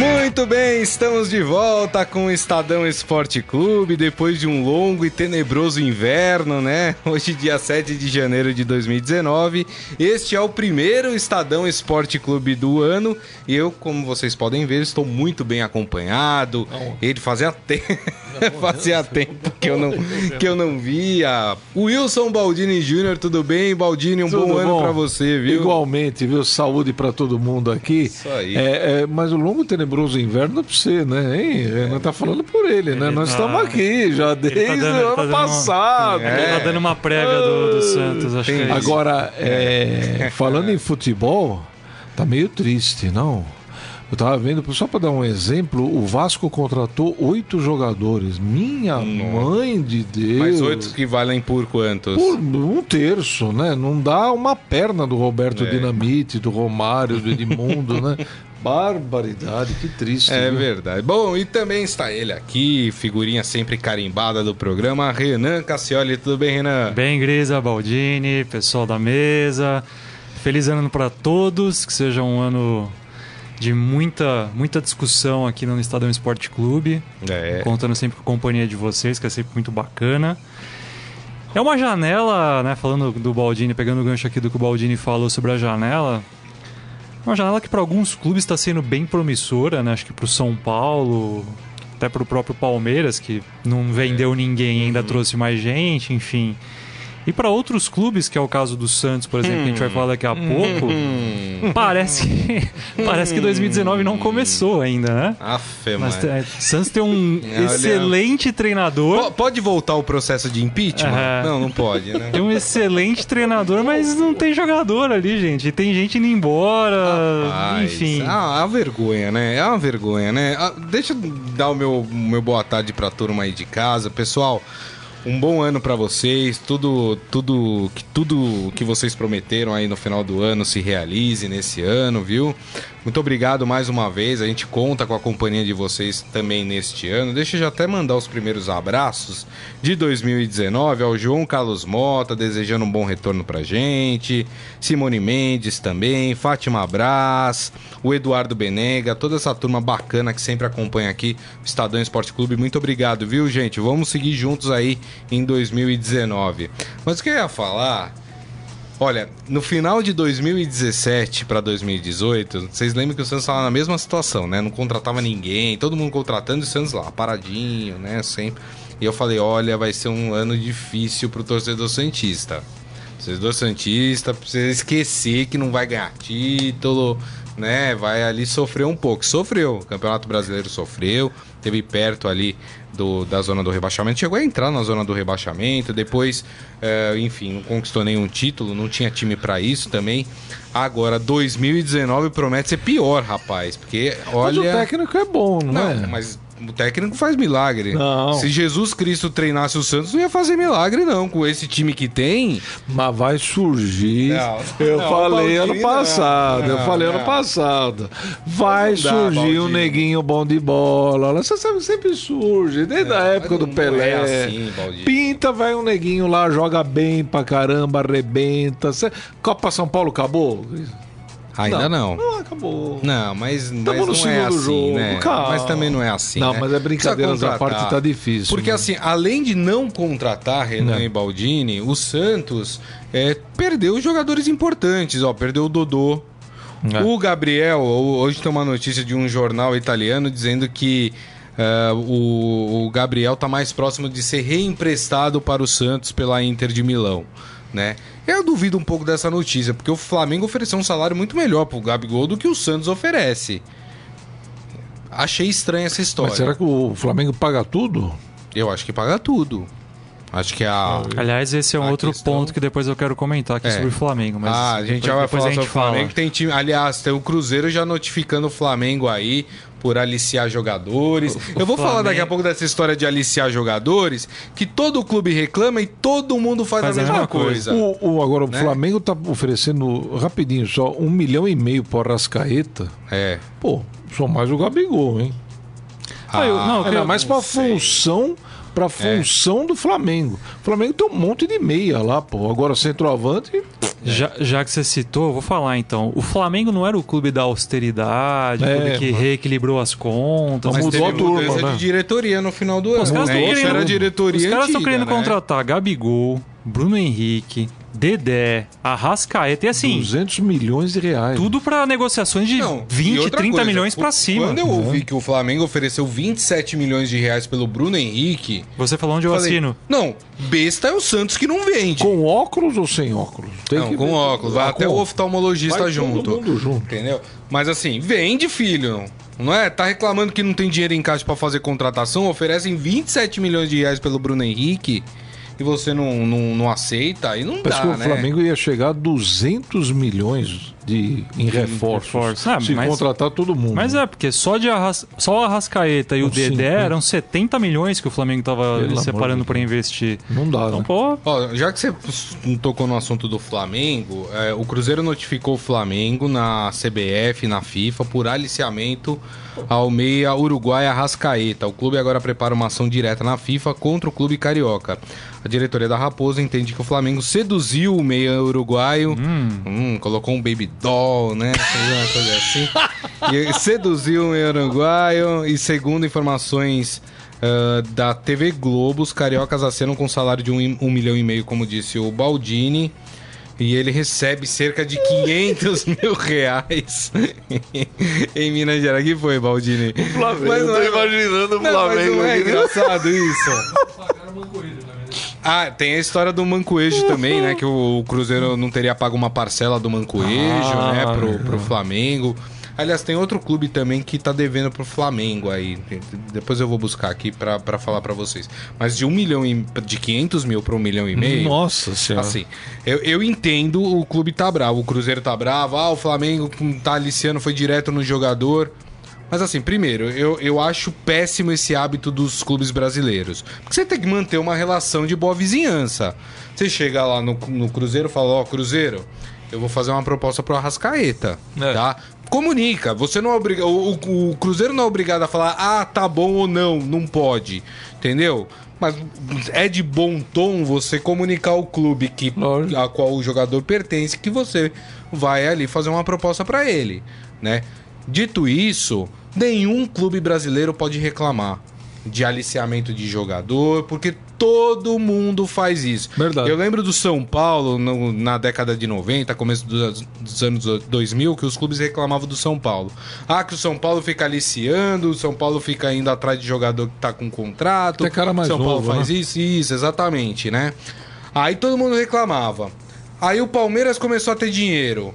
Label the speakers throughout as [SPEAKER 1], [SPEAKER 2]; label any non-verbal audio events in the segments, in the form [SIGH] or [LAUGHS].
[SPEAKER 1] Muito bem, estamos de volta com o Estadão Esporte Clube depois de um longo e tenebroso inverno, né? [LAUGHS] Hoje, dia 7 de janeiro de 2019. Este é o primeiro Estadão Esporte Clube do ano e eu, como vocês podem ver, estou muito bem acompanhado. Não. Ele fazia, [LAUGHS] te... [LAUGHS] fazia tempo que eu, não, que eu não via. Wilson Baldini Júnior, tudo bem? Baldini, um tudo bom, ano para você, viu?
[SPEAKER 2] Igualmente, viu? Saúde para todo mundo aqui. Isso aí. É, é, mas o longo tenebroso inverno para você, né? Hein? Renan tá falando por ele, né? Ele Nós tá... estamos aqui já desde tá dando, o ano tá passado.
[SPEAKER 3] Uma... É. Ele tá dando uma prévia do, do ah, Santos, acho que é
[SPEAKER 2] Agora, é, falando em futebol, tá meio triste, não? Eu tava vendo, só para dar um exemplo, o Vasco contratou oito jogadores. Minha mãe de Deus.
[SPEAKER 1] Mas oito que valem por quantos?
[SPEAKER 2] Por um terço, né? Não dá uma perna do Roberto é. Dinamite, do Romário, do Edmundo, né? [LAUGHS] Barbaridade, que triste.
[SPEAKER 1] É viu? verdade. Bom, e também está ele aqui, figurinha sempre carimbada do programa, Renan Cassioli. Tudo bem, Renan?
[SPEAKER 3] Bem, Grisa, Baldini, pessoal da mesa. Feliz ano para todos, que seja um ano de muita, muita discussão aqui no Estadão Esporte Clube. É. Contando sempre com a companhia de vocês, que é sempre muito bacana. É uma janela, né? Falando do Baldini, pegando o gancho aqui do que o Baldini falou sobre a janela. Uma janela que para alguns clubes está sendo bem promissora, né? Acho que para o São Paulo, até para o próprio Palmeiras, que não vendeu ninguém, ainda uhum. trouxe mais gente, enfim. E para outros clubes, que é o caso do Santos, por exemplo, hum. que a gente vai falar daqui a pouco, hum. parece, que, [LAUGHS] parece que 2019 não começou ainda, né?
[SPEAKER 1] Afe, Mas
[SPEAKER 3] é, Santos tem um [LAUGHS] excelente treinador.
[SPEAKER 1] P pode voltar o processo de impeachment? É. Não, não pode, né?
[SPEAKER 3] Tem um excelente treinador, mas não tem jogador ali, gente. E tem gente indo embora, Rapaz, enfim.
[SPEAKER 1] É uma vergonha, né? É uma vergonha, né? Ah, deixa eu dar o meu, meu boa tarde pra turma aí de casa. Pessoal, um bom ano para vocês, tudo, tudo, que tudo que vocês prometeram aí no final do ano se realize nesse ano, viu? Muito obrigado mais uma vez. A gente conta com a companhia de vocês também neste ano. Deixa eu já até mandar os primeiros abraços de 2019 ao João Carlos Mota, desejando um bom retorno pra gente. Simone Mendes também, Fátima Brás, o Eduardo Benega, toda essa turma bacana que sempre acompanha aqui o Estadão Esporte Clube. Muito obrigado, viu, gente? Vamos seguir juntos aí em 2019. Mas o que eu ia falar Olha, no final de 2017 para 2018, vocês lembram que o Santos estava na mesma situação, né? Não contratava ninguém, todo mundo contratando e o Santos lá, paradinho, né? Sempre. E eu falei: olha, vai ser um ano difícil pro torcedor Santista. Torcedor Santista precisa esquecer que não vai ganhar título, né? Vai ali sofrer um pouco. Sofreu. O Campeonato Brasileiro sofreu. Teve perto ali do, da zona do rebaixamento. Chegou a entrar na zona do rebaixamento. Depois, é, enfim, não conquistou nenhum título. Não tinha time para isso também. Agora, 2019 promete ser pior, rapaz. Porque, olha...
[SPEAKER 2] Mas o técnico é bom, não, não
[SPEAKER 1] é? Mas o técnico faz milagre. Não. Se Jesus Cristo treinasse o Santos, não ia fazer milagre, não. Com esse time que tem.
[SPEAKER 2] Mas vai surgir. Não, eu não, falei ano passado. eu falei ano passado. Vai surgir um neguinho bom de bola. Você sabe, sempre surge. Desde a época do Pelé. É assim, Pinta, vai um neguinho lá, joga bem pra caramba, arrebenta. Copa São Paulo acabou?
[SPEAKER 1] Ainda não.
[SPEAKER 2] Não, não acabou.
[SPEAKER 1] Não, mas, mas não é assim, jogo. né? Calma. Mas também não é assim.
[SPEAKER 2] Não,
[SPEAKER 1] né?
[SPEAKER 2] mas é brincadeira da parte tá difícil.
[SPEAKER 1] Porque né? assim, além de não contratar Renan não. e Baldini, o Santos é, perdeu jogadores importantes. Ó, perdeu o Dodô. É. O Gabriel, hoje tem uma notícia de um jornal italiano dizendo que Uh, o, o, Gabriel está mais próximo de ser reemprestado para o Santos pela Inter de Milão, né? Eu duvido um pouco dessa notícia, porque o Flamengo ofereceu um salário muito melhor pro Gabigol do que o Santos oferece. Achei estranha essa história.
[SPEAKER 2] Mas será que o Flamengo paga tudo?
[SPEAKER 1] Eu acho que paga tudo. Acho que a.
[SPEAKER 3] Aliás, esse é um outro questão... ponto que depois eu quero comentar aqui é. sobre o Flamengo. Mas
[SPEAKER 1] ah, a gente depois, já vai falar sobre o Flamengo. Tem time... Aliás, tem o Cruzeiro já notificando o Flamengo aí por aliciar jogadores. O, eu vou Flamengo... falar daqui a pouco dessa história de aliciar jogadores, que todo clube reclama e todo mundo faz, faz a mesma, coisa. coisa.
[SPEAKER 2] O, o, agora, né? o Flamengo tá oferecendo, rapidinho, só um milhão e meio por Arrascaeta.
[SPEAKER 1] É.
[SPEAKER 2] Pô, só mais o Gabigol, hein? Ah, eu, não, eu, não, mas para função para função é. do Flamengo. O Flamengo tem um monte de meia lá, pô. Agora centroavante.
[SPEAKER 3] Já, já que você citou, eu vou falar então. O Flamengo não era o clube da austeridade, é, clube que mano. reequilibrou as contas.
[SPEAKER 1] Mas mudou a turma, né? de diretoria no final do ano. Os caras
[SPEAKER 3] estão né? querendo, diretoria os caras estão querendo né? contratar Gabigol, Bruno Henrique, Dedé, Arrascaeta e assim.
[SPEAKER 2] 200 milhões de reais.
[SPEAKER 3] Tudo para negociações de Não, 20, 30 coisa, milhões para cima.
[SPEAKER 1] Quando eu uhum. ouvi que o Flamengo ofereceu 27 milhões de reais pelo Bruno Henrique.
[SPEAKER 3] Você falou onde eu falei, assino?
[SPEAKER 1] Não, besta é o Santos que não vende.
[SPEAKER 2] Com óculos ou sem óculos?
[SPEAKER 1] Tem não, com óculos. Vai ah, até com... o oftalmologista Vai junto. Todo mundo junto. Entendeu? Mas assim, vende, filho. Não é? Tá reclamando que não tem dinheiro em caixa para fazer contratação, oferecem 27 milhões de reais pelo Bruno Henrique e você não, não, não aceita, aí não Parece dá, que o
[SPEAKER 2] né? Flamengo ia chegar a 200 milhões de, em reforços. Reforço. Ah, se mas, contratar todo mundo.
[SPEAKER 3] Mas é, porque só, de Arras, só o Arrascaeta e o Dedé eram 70 milhões que o Flamengo tava Pelo separando para investir.
[SPEAKER 2] Não dá, então, né?
[SPEAKER 1] Pô... Ó, já que você tocou no assunto do Flamengo, é, o Cruzeiro notificou o Flamengo na CBF, na FIFA, por aliciamento ao meia uruguai Arrascaeta. O clube agora prepara uma ação direta na FIFA contra o clube carioca. A diretoria da Raposa entende que o Flamengo seduziu o meia uruguaio, hum. Hum, colocou um baby doll, né? Uma coisa assim. e seduziu o meia uruguaio e segundo informações uh, da TV Globo, os cariocas acenam com salário de um, um milhão e meio, como disse o Baldini. E ele recebe cerca de 500 [LAUGHS] mil reais [LAUGHS] em Minas Gerais. que foi, Baldini?
[SPEAKER 2] O Flamengo. Mas não tô é... imaginando o Flamengo. Mas não
[SPEAKER 1] é engraçado isso. [LAUGHS] Ah, tem a história do Mancoejo também, né? Que o Cruzeiro não teria pago uma parcela do Mancoejo, ah, né? Pro, pro Flamengo. Aliás, tem outro clube também que tá devendo pro Flamengo aí. Depois eu vou buscar aqui para falar para vocês. Mas de um milhão e, de 500 mil para um milhão e meio.
[SPEAKER 2] Nossa senhora.
[SPEAKER 1] Assim, eu, eu entendo o clube tá bravo. O Cruzeiro tá bravo. Ah, o Flamengo tá aliciando, foi direto no jogador. Mas assim, primeiro, eu, eu acho péssimo esse hábito dos clubes brasileiros. Porque você tem que manter uma relação de boa vizinhança. Você chega lá no, no Cruzeiro e fala, ó, oh, Cruzeiro, eu vou fazer uma proposta pro Arrascaeta, é. tá? Comunica, você não é obrigado. O, o, Cruzeiro não é obrigado a falar, ah, tá bom ou não, não pode. Entendeu? Mas é de bom tom você comunicar ao clube que, a qual o jogador pertence que você vai ali fazer uma proposta para ele, né? Dito isso, nenhum clube brasileiro pode reclamar de aliciamento de jogador, porque todo mundo faz isso.
[SPEAKER 2] Verdade.
[SPEAKER 1] Eu lembro do São Paulo no, na década de 90, começo dos, dos, anos 2000, que os clubes reclamavam do São Paulo. Ah, que o São Paulo fica aliciando, o São Paulo fica indo atrás de jogador que tá com contrato.
[SPEAKER 2] Tem cara mais
[SPEAKER 1] São
[SPEAKER 2] novo,
[SPEAKER 1] Paulo faz
[SPEAKER 2] né?
[SPEAKER 1] isso, isso, exatamente, né? Aí todo mundo reclamava. Aí o Palmeiras começou a ter dinheiro.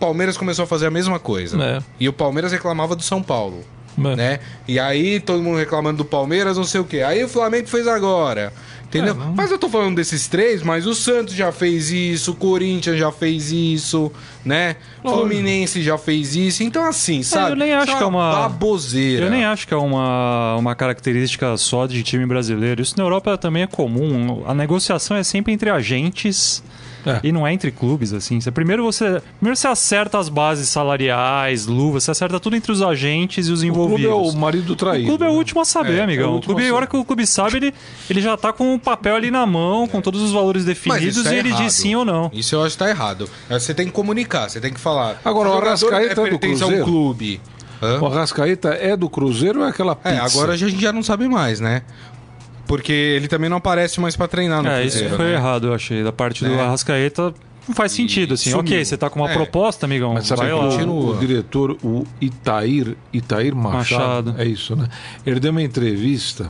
[SPEAKER 1] Palmeiras começou a fazer a mesma coisa. É. E o Palmeiras reclamava do São Paulo. É. Né? E aí todo mundo reclamando do Palmeiras, não sei o quê. Aí o Flamengo fez agora. Entendeu? É, mas eu tô falando desses três, mas o Santos já fez isso, o Corinthians já fez isso, né? O Fluminense já fez isso. Então, assim, sabe?
[SPEAKER 3] É, eu nem acho que é uma.
[SPEAKER 1] Baboseira.
[SPEAKER 3] Eu nem acho que é uma, uma característica só de time brasileiro. Isso na Europa também é comum. A negociação é sempre entre agentes é. E não é entre clubes, assim. Você, primeiro, você, primeiro você acerta as bases salariais, luvas, você acerta tudo entre os agentes e os envolvidos. O
[SPEAKER 2] clube é o marido traído.
[SPEAKER 3] O clube é o último a saber, é, amigão. É o, o clube, a hora que o clube sabe, ele, ele já tá com o papel ali na mão, com todos os valores definidos tá e ele errado. diz sim ou não.
[SPEAKER 1] Isso eu acho que tá errado. Você tem que comunicar, você tem que falar.
[SPEAKER 2] Agora, o Arrascaeta é do Cruzeiro.
[SPEAKER 1] um clube.
[SPEAKER 2] Hã? O Arrascaeta é do Cruzeiro ou é aquela pizza?
[SPEAKER 1] É, agora a gente já não sabe mais, né? Porque ele também não aparece mais para treinar no
[SPEAKER 3] é,
[SPEAKER 1] Cruzeiro.
[SPEAKER 3] isso foi
[SPEAKER 1] né?
[SPEAKER 3] errado, eu achei. Da parte do é. Arrascaeta, não faz sentido, assim. Sumiu. Ok, você tá com uma é. proposta, amigão.
[SPEAKER 2] Mas sabe vai lá. O, o diretor, o Itair, Itair Machado, Machado, é isso, né? Ele deu uma entrevista.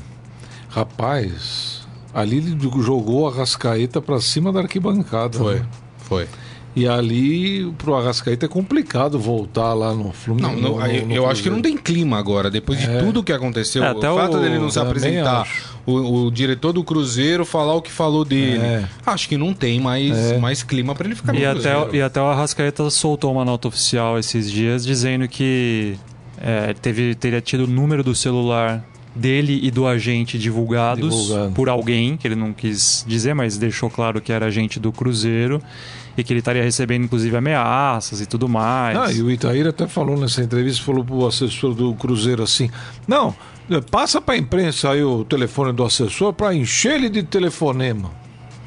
[SPEAKER 2] Rapaz, ali ele jogou a Rascaeta para cima da arquibancada.
[SPEAKER 1] Foi,
[SPEAKER 2] né?
[SPEAKER 1] foi.
[SPEAKER 2] E ali, pro Arrascaeta é complicado voltar lá no Fluminense.
[SPEAKER 1] Não, não, no, no eu acho que não tem clima agora, depois de é. tudo que aconteceu. É, o fato o, dele não se apresentar, o, o, diretor do Cruzeiro falar o que falou dele. É. Acho que não tem mais, é. mais clima para ele ficar
[SPEAKER 3] e
[SPEAKER 1] no
[SPEAKER 3] até,
[SPEAKER 1] Cruzeiro.
[SPEAKER 3] E até o Arrascaeta soltou uma nota oficial esses dias dizendo que é, teve, teria tido o número do celular dele e do agente divulgados Divulgando. por alguém, que ele não quis dizer, mas deixou claro que era agente do Cruzeiro e que ele estaria recebendo inclusive ameaças e tudo mais.
[SPEAKER 2] Ah, e o Itaíra até falou nessa entrevista, falou pro assessor do Cruzeiro assim: "Não, Passa pra imprensa aí o telefone do assessor pra encher ele de telefonema.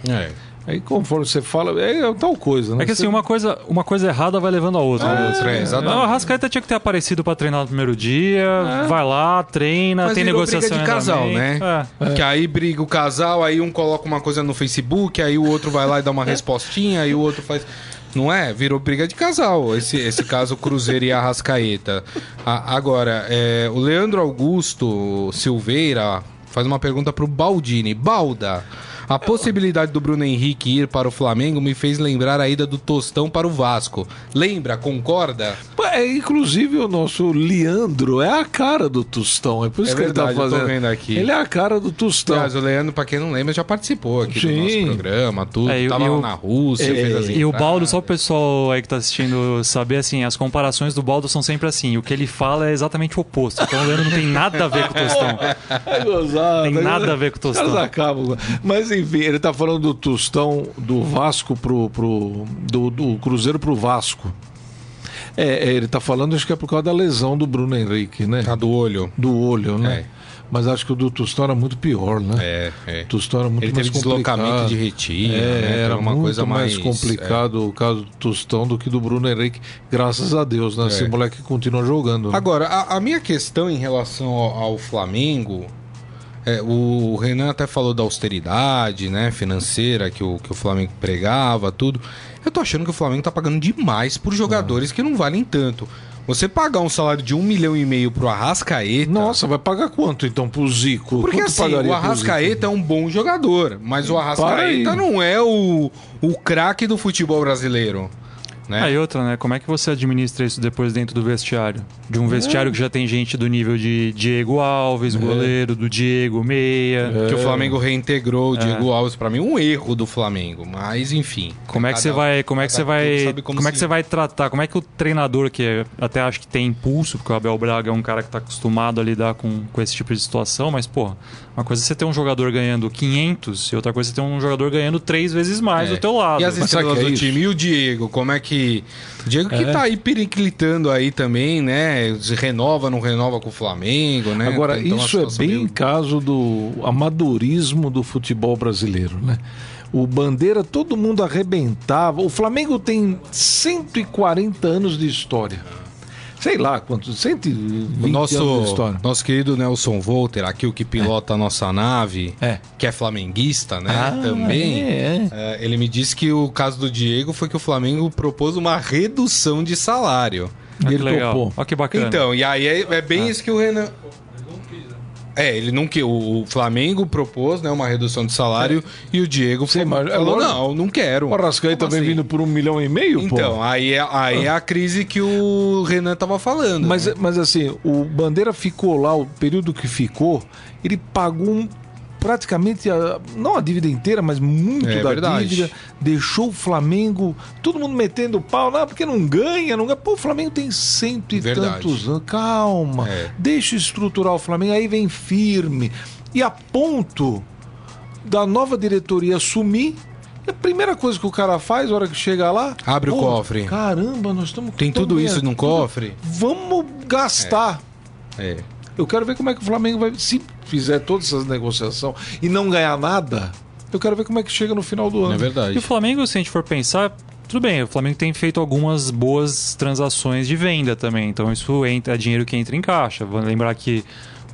[SPEAKER 1] É.
[SPEAKER 2] Aí conforme você fala, é tal coisa, né?
[SPEAKER 3] É que assim, uma coisa, uma coisa errada vai levando a outra.
[SPEAKER 1] A outra, é, exatamente.
[SPEAKER 3] Não, a Rascaeta tinha que ter aparecido para treinar no primeiro dia, é. vai lá, treina,
[SPEAKER 1] Mas
[SPEAKER 3] tem negociação.
[SPEAKER 1] briga de casal, né? É. Que aí briga o casal, aí um coloca uma coisa no Facebook, aí o outro vai lá e dá uma respostinha, aí o outro faz. Não é? Virou briga de casal. Esse, esse caso Cruzeiro e Arrascaeta. A, agora, é, o Leandro Augusto Silveira faz uma pergunta pro Baldini. Balda. A possibilidade do Bruno Henrique ir para o Flamengo me fez lembrar a ida do Tostão para o Vasco. Lembra? Concorda?
[SPEAKER 2] É, inclusive o nosso Leandro é a cara do Tostão. É por isso
[SPEAKER 1] é
[SPEAKER 2] que
[SPEAKER 1] verdade,
[SPEAKER 2] ele tá fazendo.
[SPEAKER 1] Eu tô vendo aqui.
[SPEAKER 2] Ele é a cara do Tostão.
[SPEAKER 1] Mas o Leandro, para quem não lembra, já participou aqui Sim. do nosso programa, tudo. É, Tava lá na Rússia,
[SPEAKER 3] é,
[SPEAKER 1] fez
[SPEAKER 3] E o Baldo, só o pessoal aí que tá assistindo saber, assim, as comparações do Baldo são sempre assim. O que ele fala é exatamente o oposto. Então o Leandro não tem nada a ver com o Tostão.
[SPEAKER 2] É [LAUGHS] gozado.
[SPEAKER 3] Tem nada a ver com o Tostão.
[SPEAKER 2] Acabam. Mas enfim, ele tá falando do Tostão do Vasco pro. pro do, do Cruzeiro pro Vasco. É, é, ele tá falando, acho que é por causa da lesão do Bruno Henrique, né?
[SPEAKER 1] Ah, do olho.
[SPEAKER 2] Do olho, né? É. Mas acho que o do Tostão era muito pior, né?
[SPEAKER 1] É, é.
[SPEAKER 2] Tostão era muito
[SPEAKER 1] ele
[SPEAKER 2] mais
[SPEAKER 1] teve
[SPEAKER 2] complicado.
[SPEAKER 1] deslocamento de retina,
[SPEAKER 2] é,
[SPEAKER 1] né?
[SPEAKER 2] Era
[SPEAKER 1] uma
[SPEAKER 2] muito
[SPEAKER 1] coisa
[SPEAKER 2] mais,
[SPEAKER 1] mais
[SPEAKER 2] complicado é. o caso do Tostão do que do Bruno Henrique. Graças a Deus, né? Esse moleque continua jogando. Né?
[SPEAKER 1] Agora, a, a, minha questão em relação ao, ao Flamengo é, o Renan até falou da austeridade né, financeira que o, que o Flamengo pregava, tudo. Eu tô achando que o Flamengo tá pagando demais por jogadores que não valem tanto. Você pagar um salário de um milhão e meio pro Arrascaeta.
[SPEAKER 2] Nossa, vai pagar quanto então pro Zico?
[SPEAKER 1] Porque
[SPEAKER 2] quanto
[SPEAKER 1] assim, o Arrascaeta é um bom jogador, mas o Arrascaeta não é o, o craque do futebol brasileiro. Né?
[SPEAKER 3] Aí outra, né? Como é que você administra isso depois dentro do vestiário? De um vestiário é. que já tem gente do nível de Diego Alves, é. goleiro, do Diego Meia.
[SPEAKER 1] É. Que o Flamengo reintegrou o Diego é. Alves, para mim, um erro do Flamengo. Mas, enfim.
[SPEAKER 3] Como é que você vai. Como é que você vai. Como, como é que você vai tratar? Como é que o treinador, que até acho que tem impulso, porque o Abel Braga é um cara que tá acostumado a lidar com, com esse tipo de situação, mas, pô, uma coisa é você ter um jogador ganhando 500 e outra coisa é você ter um jogador ganhando três vezes mais é. do teu lado.
[SPEAKER 1] E as estrelas do time? E o Diego? Como é que. O Diego que é. tá aí periclitando aí também, né? Se renova, não renova com o Flamengo, né?
[SPEAKER 2] Agora, então, isso é bem meio... caso do amadorismo do futebol brasileiro, né? O Bandeira, todo mundo arrebentava. O Flamengo tem 140 anos de história sei lá quantos, 120
[SPEAKER 1] o nosso,
[SPEAKER 2] anos de história.
[SPEAKER 1] Nosso querido Nelson Volter, aqui o que pilota é. a nossa nave, é. que é flamenguista, né? Ah, também. É, é. ele me disse que o caso do Diego foi que o Flamengo propôs uma redução de salário.
[SPEAKER 3] Ah, ele legal. topou. Olha que bacana.
[SPEAKER 1] Então, e aí é, é bem ah. isso que o Renan. É, ele não que o Flamengo propôs, né, uma redução de salário é. e o Diego Sim, falou, mas, falou não, não quero.
[SPEAKER 2] O Arrascaeta também assim? vindo por um milhão e meio,
[SPEAKER 1] Então,
[SPEAKER 2] pô?
[SPEAKER 1] aí é, aí é a crise que o Renan tava falando.
[SPEAKER 2] Mas,
[SPEAKER 1] né?
[SPEAKER 2] mas assim, o Bandeira ficou lá, o período que ficou, ele pagou um praticamente, a, não a dívida inteira, mas muito é, da verdade. dívida. Deixou o Flamengo, todo mundo metendo pau, não, porque não ganha, não ganha. Pô, o Flamengo tem cento e verdade. tantos anos. Calma, é. deixa estruturar o Flamengo, aí vem firme. E a ponto da nova diretoria assumir a primeira coisa que o cara faz, na hora que chega lá.
[SPEAKER 1] Abre o cofre.
[SPEAKER 2] Caramba, nós estamos.
[SPEAKER 1] Tem tudo isso num cofre?
[SPEAKER 2] Vamos gastar.
[SPEAKER 1] É. é.
[SPEAKER 2] Eu quero ver como é que o Flamengo vai. Se fizer todas essas negociações e não ganhar nada, eu quero ver como é que chega no final do ano.
[SPEAKER 1] É verdade.
[SPEAKER 3] E o Flamengo, se a gente for pensar, tudo bem, o Flamengo tem feito algumas boas transações de venda também. Então isso entra, é dinheiro que entra em caixa. Vou lembrar que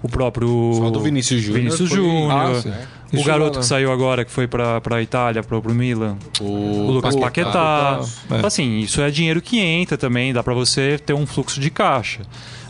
[SPEAKER 3] o próprio.
[SPEAKER 1] Só do Vinícius Júnior.
[SPEAKER 3] Vinícius Júnior. O Isso garoto que saiu agora, que foi pra, pra Itália, pro, pro Milan. O, o Lucas Paquetá. É. Assim, isso é dinheiro que entra também, dá para você ter um fluxo de caixa.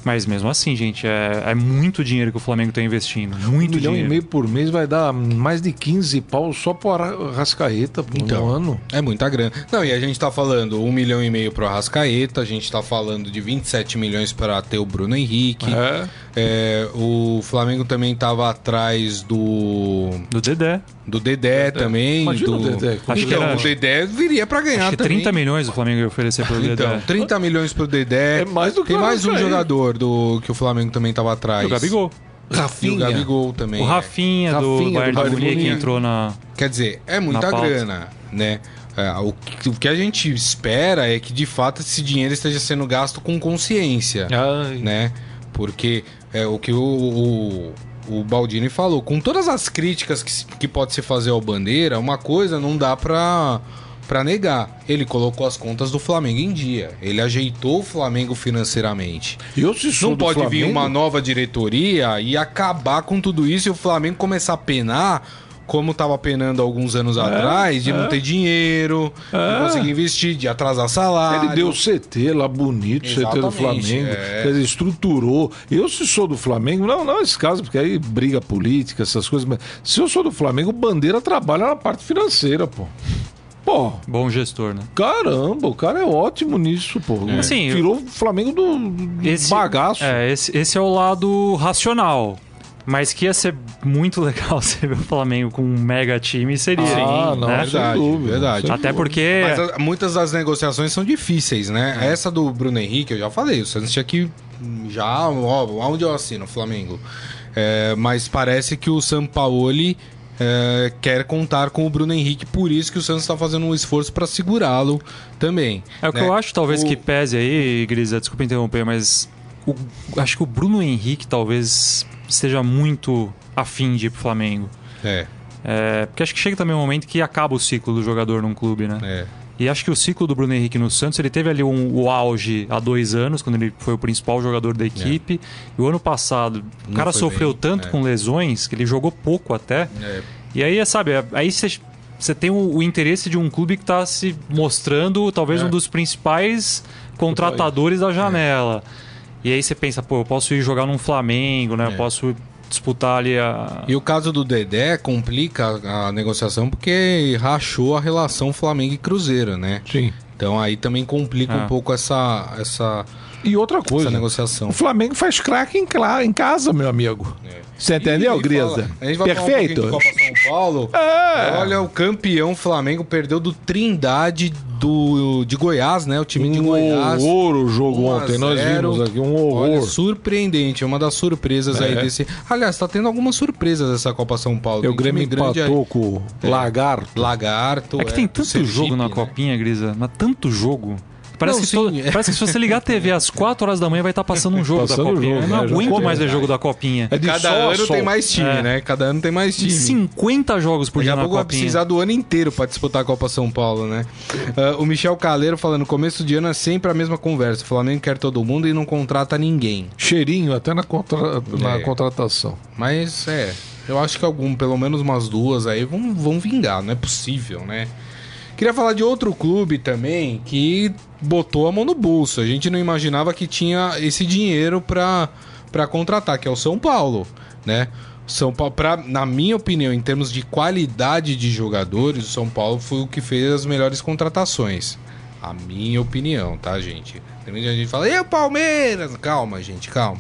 [SPEAKER 3] Mas mesmo assim, gente, é, é muito dinheiro que o Flamengo está investindo. Muito
[SPEAKER 2] um milhão
[SPEAKER 3] dinheiro.
[SPEAKER 2] e meio por mês vai dar mais de 15 pau só por Arrascaeta por então, um ano.
[SPEAKER 1] É muita grana. Não, e a gente está falando um milhão e meio pro Arrascaeta, a gente está falando de 27 milhões para ter o Bruno Henrique. É. É, o Flamengo também estava atrás do.
[SPEAKER 3] Do Dedé.
[SPEAKER 1] Do Dedé, Dedé. também.
[SPEAKER 2] Imagina do... o Dedé.
[SPEAKER 1] Acho então, era... o Dedé viria para ganhar
[SPEAKER 3] Acho que
[SPEAKER 1] também.
[SPEAKER 3] 30 milhões o Flamengo ia oferecer pro Dedé. Então,
[SPEAKER 1] 30 milhões pro Dedé.
[SPEAKER 2] É mais do que
[SPEAKER 1] Tem mais um jogador do que o Flamengo também estava atrás.
[SPEAKER 3] O Gabigol.
[SPEAKER 1] Rafinha. E o Gabigol também.
[SPEAKER 3] O Rafinha, é. do Rafinha Bayern de Munique que entrou na.
[SPEAKER 1] Quer dizer, é muita grana, né? É, o, que, o, que a gente espera é que de fato esse dinheiro esteja sendo gasto com consciência, Ai. né? Porque é o que o, o, o Baldini falou. Com todas as críticas que, que pode se fazer ao Bandeira, uma coisa não dá pra para negar. Ele colocou as contas do Flamengo em dia. Ele ajeitou o Flamengo financeiramente.
[SPEAKER 2] Eu, se
[SPEAKER 1] Não pode Flamengo... vir uma nova diretoria e acabar com tudo isso e o Flamengo começar a penar como estava penando alguns anos é, atrás, de é. não ter dinheiro, é. de conseguir investir, de atrasar salário.
[SPEAKER 2] Ele deu CT lá bonito, Exatamente, CT do Flamengo, é. ele estruturou. Eu, se sou do Flamengo, não, não esse caso, porque aí briga política, essas coisas, mas se eu sou do Flamengo, o Bandeira trabalha na parte financeira, pô. Pô.
[SPEAKER 3] Bom gestor, né?
[SPEAKER 2] Caramba, o cara é ótimo nisso, pô. É. Assim, Tirou o Flamengo do, esse, bagaço.
[SPEAKER 3] É, esse, esse é o lado racional. Mas que ia ser muito [LAUGHS] legal você ver o Flamengo com um mega time, seria.
[SPEAKER 1] Ah, não, né? verdade, dúvida, verdade.
[SPEAKER 3] Até porque...
[SPEAKER 1] Mas a, muitas das negociações são difíceis, né? É. Essa do Bruno Henrique, eu já falei, o Santos tinha que já... Ó, onde eu assino, Flamengo? É, mas parece que o Sampaoli é, quer contar com o Bruno Henrique, por isso que o Santos está fazendo um esforço para segurá-lo também.
[SPEAKER 3] É o que né? eu acho, talvez, o... que pese aí, Grisa, desculpa interromper, mas o, acho que o Bruno Henrique talvez esteja muito afim de ir pro Flamengo.
[SPEAKER 1] É.
[SPEAKER 3] é. Porque acho que chega também um momento que acaba o ciclo do jogador num clube, né?
[SPEAKER 1] É.
[SPEAKER 3] E acho que o ciclo do Bruno Henrique no Santos, ele teve ali um, o auge há dois anos, quando ele foi o principal jogador da equipe. É. E o ano passado, o cara sofreu bem, tanto é. com lesões que ele jogou pouco até. É. E aí, sabe, aí você você tem o, o, interesse de um clube que está se mostrando talvez é. um dos principais contratadores da janela. É. E aí você pensa, pô, eu posso ir jogar num Flamengo, né? É. Eu posso disputar ali a.
[SPEAKER 1] E o caso do Dedé complica a negociação porque rachou a relação Flamengo e Cruzeiro, né?
[SPEAKER 2] Sim.
[SPEAKER 1] Então aí também complica um é. pouco essa, essa.
[SPEAKER 2] E outra coisa, essa
[SPEAKER 1] negociação.
[SPEAKER 2] O Flamengo faz craque em, em casa, meu amigo. É. Você entendeu, Grisa?
[SPEAKER 1] a gente vai Perfeito. Um Copa São Paulo. [LAUGHS] É. Olha, o campeão Flamengo perdeu do Trindade do, de Goiás, né? O time
[SPEAKER 2] um
[SPEAKER 1] de Goiás.
[SPEAKER 2] Um horror o jogo ontem, nós vimos aqui, um horror. Olha,
[SPEAKER 1] surpreendente, uma das surpresas é. aí desse. Aliás, tá tendo algumas surpresas essa Copa São Paulo.
[SPEAKER 2] É o Grêmio empatou com Lagarto.
[SPEAKER 1] Lagarto.
[SPEAKER 3] É que tem é, tanto jogo na né? Copinha, Grisa, mas tanto jogo. Parece, não, que parece que se você ligar a TV às 4 horas da manhã vai estar passando um jogo passando da Copinha. Jogo, eu não né? aguento mais ver jogo da Copinha.
[SPEAKER 1] É Cada ano tem mais time, é. né? Cada ano tem mais time.
[SPEAKER 3] 50 jogos por dia na Copinha. vai
[SPEAKER 1] precisar do ano inteiro para disputar a Copa São Paulo, né? Uh, o Michel Caleiro falando, começo de ano é sempre a mesma conversa. O Flamengo quer todo mundo e não contrata ninguém.
[SPEAKER 2] Cheirinho até na, contra... na é. contratação.
[SPEAKER 1] Mas é, eu acho que algum, pelo menos umas duas aí vão, vão vingar, não é possível, né? Queria falar de outro clube também que botou a mão no bolso. A gente não imaginava que tinha esse dinheiro para contratar, que é o São Paulo, né? São Paulo, pra, na minha opinião, em termos de qualidade de jogadores, o São Paulo foi o que fez as melhores contratações. A minha opinião, tá, gente? Tem muita gente fala, e o Palmeiras? Calma, gente, calma.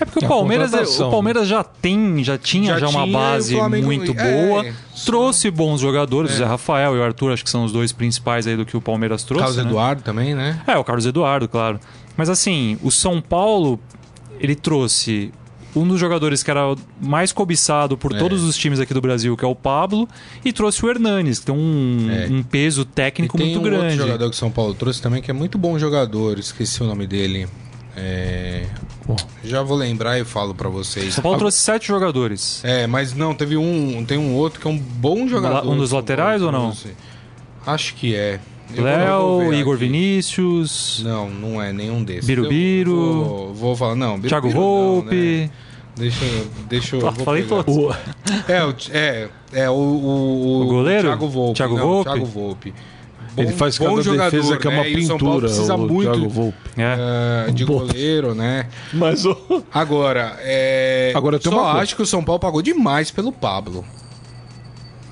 [SPEAKER 3] É porque o Palmeiras, é, o Palmeiras já tem, já tinha já, já uma tinha, base Flamengo, muito é, boa. É, trouxe bons jogadores, é. o Zé Rafael e o Arthur, acho que são os dois principais aí do que o Palmeiras trouxe.
[SPEAKER 1] Carlos
[SPEAKER 3] né?
[SPEAKER 1] Eduardo também, né?
[SPEAKER 3] É, o Carlos Eduardo, claro. Mas assim, o São Paulo, ele trouxe um dos jogadores que era mais cobiçado por é. todos os times aqui do Brasil, que é o Pablo, e trouxe o Hernanes, que tem um, é. um peso técnico muito um grande. Tem
[SPEAKER 1] outro jogador que o São Paulo trouxe também, que é muito bom jogador, esqueci o nome dele. É... Já vou lembrar e falo para vocês.
[SPEAKER 3] São Paulo trouxe sete jogadores.
[SPEAKER 1] É, mas não, teve um. Tem um outro que é um bom jogador.
[SPEAKER 3] Um dos laterais ou não?
[SPEAKER 1] Acho que é.
[SPEAKER 3] Léo, Igor aqui. Vinícius.
[SPEAKER 1] Não, não é nenhum desses.
[SPEAKER 3] Birubiru.
[SPEAKER 1] Vou, vou, falar, não. Birubiru
[SPEAKER 3] Thiago Volpe. Né?
[SPEAKER 1] Deixa, deixa eu.
[SPEAKER 3] Ah, falei todos.
[SPEAKER 1] É, é, é o, o,
[SPEAKER 3] o goleiro?
[SPEAKER 1] Thiago Volpe.
[SPEAKER 3] Thiago não, Volpe.
[SPEAKER 1] Thiago Volpe.
[SPEAKER 2] Bom, ele faz cada jogador, defesa que é uma né? pintura.
[SPEAKER 1] precisa
[SPEAKER 2] o
[SPEAKER 1] muito é. uh, de goleiro, né?
[SPEAKER 2] Mas o...
[SPEAKER 1] agora, é...
[SPEAKER 2] agora tem
[SPEAKER 1] só
[SPEAKER 2] uma
[SPEAKER 1] acho que o São Paulo pagou demais pelo Pablo.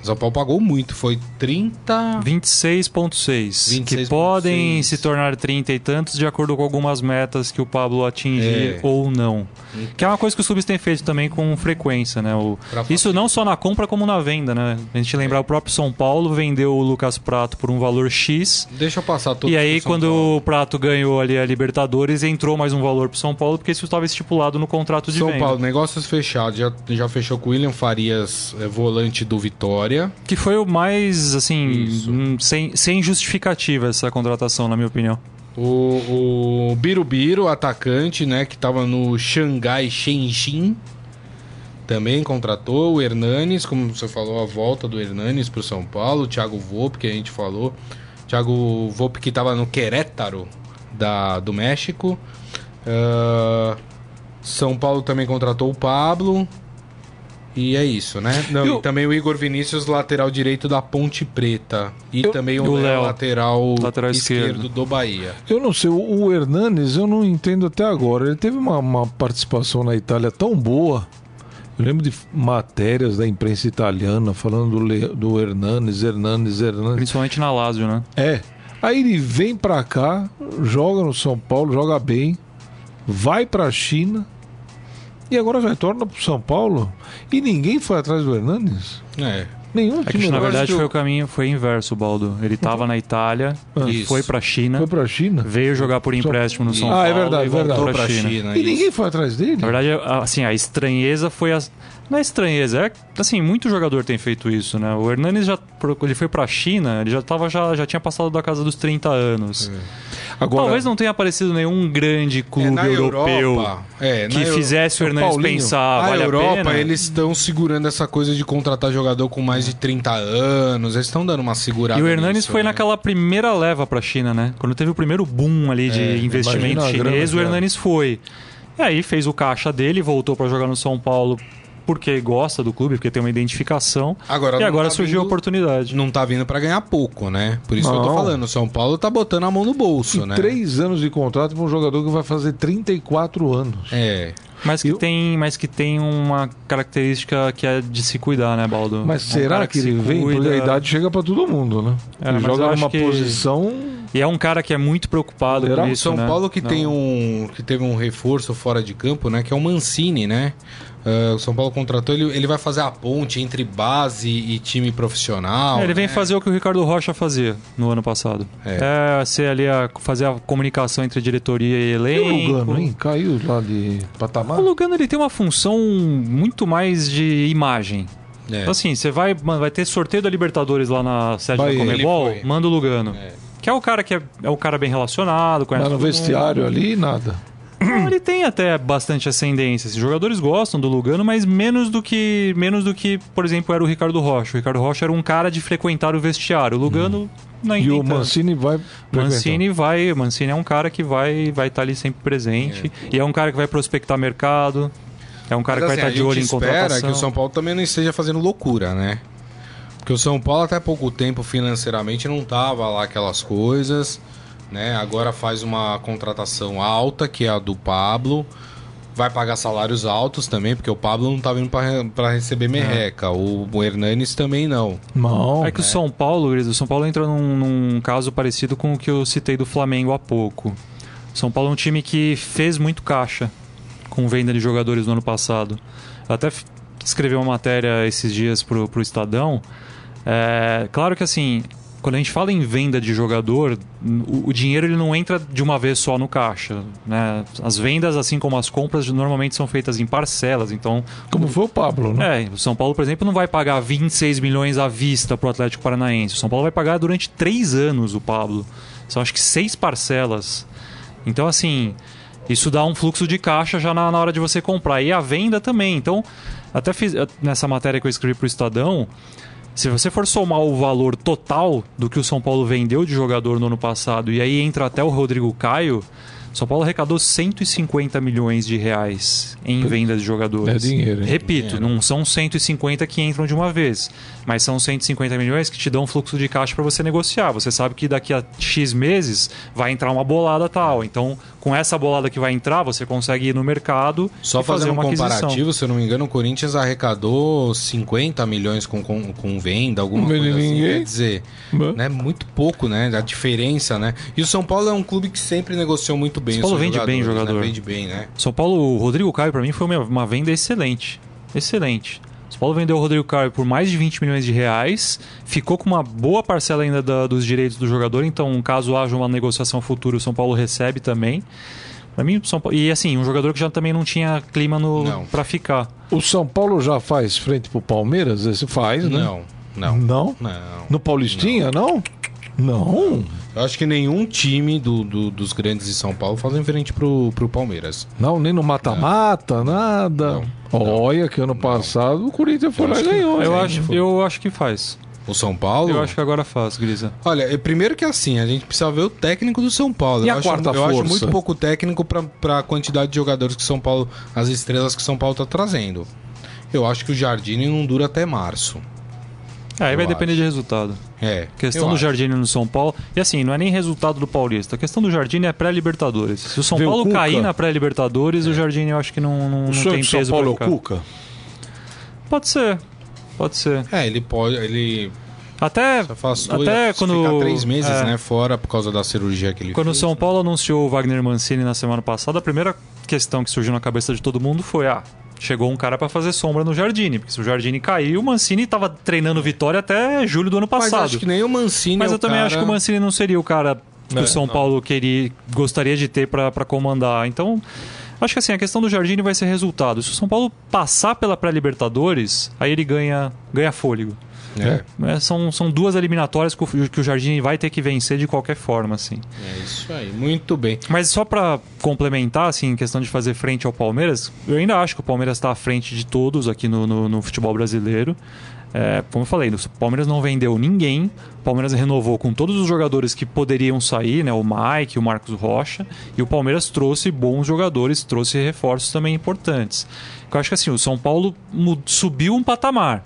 [SPEAKER 1] São Paulo pagou muito, foi 30.
[SPEAKER 3] 26,6. Que podem 6. se tornar 30 e tantos de acordo com algumas metas que o Pablo atingir é. ou não. Então. Que é uma coisa que os clubes têm feito também com frequência, né? O... Isso não só na compra como na venda, né? A gente lembrar, é. o próprio São Paulo vendeu o Lucas Prato por um valor X.
[SPEAKER 1] Deixa eu passar tudo.
[SPEAKER 3] E aí, quando Paulo. o Prato ganhou ali a Libertadores, entrou mais um valor pro São Paulo, porque isso estava estipulado no contrato de
[SPEAKER 1] São
[SPEAKER 3] venda.
[SPEAKER 1] São Paulo, negócios fechados. Já, já fechou com o William Farias, é, volante do Vitória.
[SPEAKER 3] Que foi o mais, assim, hum, sem, sem justificativa essa contratação, na minha opinião.
[SPEAKER 1] O, o Birubiru, atacante, né, que tava no Xangai Shenzhen, também contratou o Hernanes, como você falou, a volta do Hernanes para o São Paulo, o Thiago Volpe, que a gente falou. Thiago Volpe que estava no Querétaro da, do México. Uh, São Paulo também contratou o Pablo. E é isso, né? Não, eu... também o Igor Vinícius, lateral direito da Ponte Preta. E eu... também o, Léo, lateral, lateral esquerdo. esquerdo. do Bahia.
[SPEAKER 2] Eu não sei, o Hernanes eu não entendo até agora. Ele teve uma, uma participação na Itália tão boa. Eu lembro de matérias da imprensa italiana falando do, Le... do Hernanes, Hernanes, Hernanes.
[SPEAKER 3] Principalmente na Lazio, né?
[SPEAKER 2] É. Aí ele vem pra cá, joga no São Paulo, joga bem, vai pra China e agora retorna pro São Paulo e ninguém foi atrás do Hernandes?
[SPEAKER 1] É.
[SPEAKER 3] Nenhum é que, na verdade foi o caminho foi inverso, Baldo. Ele estava na Itália, ah, foi para China.
[SPEAKER 2] Foi para China.
[SPEAKER 3] Veio jogar por empréstimo no São Paulo.
[SPEAKER 2] Ah, é verdade,
[SPEAKER 3] e
[SPEAKER 2] verdade.
[SPEAKER 3] Para China. China.
[SPEAKER 2] E ninguém foi atrás dele.
[SPEAKER 3] Na verdade, assim, a estranheza foi a não é estranheza, é assim, muito jogador tem feito isso, né? O Hernanes já ele foi para a China, ele já tava já, já tinha passado da casa dos 30 anos. É. Agora, Talvez não tenha aparecido nenhum grande clube é, europeu Europa, é, que fizesse o Hernandes pensar. Na vale
[SPEAKER 1] Europa, eles estão segurando essa coisa de contratar jogador com mais de 30 anos. Eles estão dando uma segurada.
[SPEAKER 3] E o Hernandes foi né? naquela primeira leva para a China, né? Quando teve o primeiro boom ali de é, investimento chinês, o Hernandes foi. E aí fez o caixa dele, voltou para jogar no São Paulo porque gosta do clube, porque tem uma identificação. Agora, e agora tá surgiu vindo, a oportunidade.
[SPEAKER 1] Não tá vindo para ganhar pouco, né? Por isso não. que eu tô falando. O São Paulo tá botando a mão no bolso,
[SPEAKER 2] e
[SPEAKER 1] né?
[SPEAKER 2] Três anos de contrato para um jogador que vai fazer 34 anos.
[SPEAKER 1] É.
[SPEAKER 3] Mas que, eu... tem, mas que tem uma característica que é de se cuidar, né, Baldo?
[SPEAKER 2] Mas é um será que, que ele vem? Cuida... Porque a idade chega para todo mundo, né? É, ele joga numa que... posição.
[SPEAKER 3] E é um cara que é muito preocupado será? com isso.
[SPEAKER 1] São
[SPEAKER 3] né?
[SPEAKER 1] Paulo que tem um que teve um reforço fora de campo, né? Que é o Mancini, né? Uh, o São Paulo contratou, ele, ele vai fazer a ponte entre base e time profissional.
[SPEAKER 3] É, ele vem né? fazer o que o Ricardo Rocha fazia no ano passado. É, é ser ali a, fazer a comunicação entre diretoria e elenco. E
[SPEAKER 2] o Lugano, hein? Caiu lá de patamar.
[SPEAKER 3] O Lugano ele tem uma função muito mais de imagem. É. Então, assim, você vai, vai ter sorteio da Libertadores lá na sede vai, da Comebol, manda o Lugano. É. Que é o cara que é, é o cara bem relacionado,
[SPEAKER 2] conhece Mas no vestiário mundo. ali, nada.
[SPEAKER 3] Não, ele tem até bastante ascendência. Os jogadores gostam do Lugano, mas menos do que, menos do que, por exemplo, era o Ricardo Rocha. O Ricardo Rocha era um cara de frequentar o vestiário. O Lugano hum. não
[SPEAKER 2] E o Mancini vai
[SPEAKER 3] Mancini vai, o Mancini é um cara que vai vai estar tá ali sempre presente é. e é um cara que vai prospectar mercado. É um cara mas, que assim, vai estar tá de olho em contratação. espera
[SPEAKER 1] que o São Paulo também não esteja fazendo loucura, né? Porque o São Paulo até pouco tempo financeiramente não tava lá aquelas coisas né? Agora faz uma contratação alta, que é a do Pablo. Vai pagar salários altos também, porque o Pablo não tá vindo para receber merreca. É. O, o Hernanes também não.
[SPEAKER 3] Não. É que o São Paulo, o São Paulo entra num, num caso parecido com o que eu citei do Flamengo há pouco. O São Paulo é um time que fez muito caixa com venda de jogadores no ano passado. Eu até escrevi uma matéria esses dias pro, pro Estadão. É, claro que assim, quando a gente fala em venda de jogador, o, dinheiro ele não entra de uma vez só no caixa. Né? As vendas, assim como as compras, normalmente são feitas em parcelas. Então,
[SPEAKER 2] como foi o Pablo, né?
[SPEAKER 3] É, o São Paulo, por exemplo, não vai pagar 26 milhões à vista para o Atlético Paranaense. O São Paulo vai pagar durante três anos o Pablo. São acho que seis parcelas. Então, assim, isso dá um fluxo de caixa já na, na hora de você comprar. E a venda também. Então, até fiz nessa matéria que eu escrevi para o Estadão. Se você for somar o valor total do que o São Paulo vendeu de jogador no ano passado e aí entra até o Rodrigo Caio, são Paulo arrecadou 150 milhões de reais em venda de jogadores.
[SPEAKER 2] É dinheiro. Hein?
[SPEAKER 3] Repito,
[SPEAKER 2] dinheiro.
[SPEAKER 3] não são 150 que entram de uma vez, mas são 150 milhões que te dão um fluxo de caixa para você negociar. Você sabe que daqui a X meses vai entrar uma bolada tal. Então, com essa bolada que vai entrar, você consegue ir no mercado
[SPEAKER 1] Só
[SPEAKER 3] e fazer
[SPEAKER 1] um comparativo,
[SPEAKER 3] aquisição.
[SPEAKER 1] se eu não me engano, o Corinthians arrecadou 50 milhões com, com, com venda, alguma coisa assim. Quer dizer, né, muito pouco, né? A diferença, né? E o São Paulo é um clube que sempre negociou muito bem.
[SPEAKER 3] São Paulo vende bem
[SPEAKER 1] né?
[SPEAKER 3] jogador.
[SPEAKER 1] Né? Vende bem, né?
[SPEAKER 3] São Paulo, o Rodrigo Caio para mim foi uma, uma, venda excelente. Excelente. São Paulo vendeu o Rodrigo Caio por mais de 20 milhões de reais, ficou com uma boa parcela ainda da, dos direitos do jogador, então caso haja uma negociação futura, o São Paulo recebe também. Pra mim, São Paulo... E assim, um jogador que já também não tinha clima no... para ficar.
[SPEAKER 2] O São Paulo já faz frente pro Palmeiras? Esse faz, né?
[SPEAKER 1] Não, não.
[SPEAKER 2] Não?
[SPEAKER 1] Não.
[SPEAKER 2] No Paulistinha, não? não? Não.
[SPEAKER 1] Eu acho que nenhum time do, do, dos grandes de São Paulo faz em frente pro, pro Palmeiras.
[SPEAKER 2] Não, nem no mata-mata, nada. Não, Olha que ano passado o Corinthians foi lá e ganhou.
[SPEAKER 3] Eu acho, eu acho que faz.
[SPEAKER 1] O São Paulo?
[SPEAKER 3] Eu acho que agora faz, Grisa.
[SPEAKER 1] Olha, primeiro que assim, a gente precisa ver o técnico do São Paulo.
[SPEAKER 2] E
[SPEAKER 1] eu
[SPEAKER 2] a
[SPEAKER 1] acho,
[SPEAKER 2] quarta
[SPEAKER 1] eu
[SPEAKER 2] força?
[SPEAKER 1] acho muito pouco técnico para a quantidade de jogadores que São Paulo, as estrelas que São Paulo tá trazendo. Eu acho que o Jardine não dura até março.
[SPEAKER 3] É, aí vai depender
[SPEAKER 1] acho.
[SPEAKER 3] de resultado.
[SPEAKER 1] É.
[SPEAKER 3] Questão do. Jardine no São Paulo. E assim, não é nem resultado do Paulista. A questão do Jardine é pré-Libertadores. Se o São
[SPEAKER 2] Vê o
[SPEAKER 3] Paulo
[SPEAKER 2] Cuca?
[SPEAKER 3] cair na pré-Libertadores, o Jardine eu acho que não, não,
[SPEAKER 2] O
[SPEAKER 3] não tem
[SPEAKER 2] São
[SPEAKER 3] peso
[SPEAKER 2] Paulo é
[SPEAKER 3] pra
[SPEAKER 2] o
[SPEAKER 3] ficar.
[SPEAKER 2] Cuca?
[SPEAKER 3] Pode ser. Pode ser.
[SPEAKER 1] É, ele pode. Ele
[SPEAKER 3] Até, até quando.
[SPEAKER 1] ficar três meses,
[SPEAKER 3] é,
[SPEAKER 1] né? Fora por causa da cirurgia que ele
[SPEAKER 3] Quando o. São Paulo anunciou o Wagner Mancini na semana passada, a primeira questão que surgiu na cabeça de todo mundo foi: ah, chegou um cara pra fazer sombra no Jardine. Porque se o Jardine cair, o Mancini tava treinando vitória até julho do ano
[SPEAKER 1] Mas
[SPEAKER 3] passado.
[SPEAKER 1] acho que nem o Mancini
[SPEAKER 3] Mas
[SPEAKER 1] é
[SPEAKER 3] eu também
[SPEAKER 1] cara...
[SPEAKER 3] acho que o Mancini não seria o cara que
[SPEAKER 2] É,
[SPEAKER 3] o São
[SPEAKER 2] não.
[SPEAKER 3] Paulo queria, gostaria de ter pra pra comandar. Então, acho que assim, a questão do Jardine vai ser resultado. Se o São Paulo passar pela pré-Libertadores, aí ele ganha, ganha fôlego.
[SPEAKER 1] É,
[SPEAKER 3] É, são, são duas eliminatórias que o, que o Jardine vai ter que vencer de qualquer forma, assim.
[SPEAKER 1] é isso aí. Muito bem.
[SPEAKER 3] Mas só pra complementar, assim, em questão de fazer frente ao Palmeiras, eu ainda acho que o Palmeiras está à frente de todos aqui no, no, no futebol brasileiro. É, como eu falei, o Palmeiras não vendeu ninguém. O Palmeiras renovou com todos os jogadores que poderiam sair, né? O Mike, o Marcos Rocha. E o Palmeiras trouxe bons jogadores, trouxe reforços também importantes. Eu acho que assim, o São Paulo subiu um patamar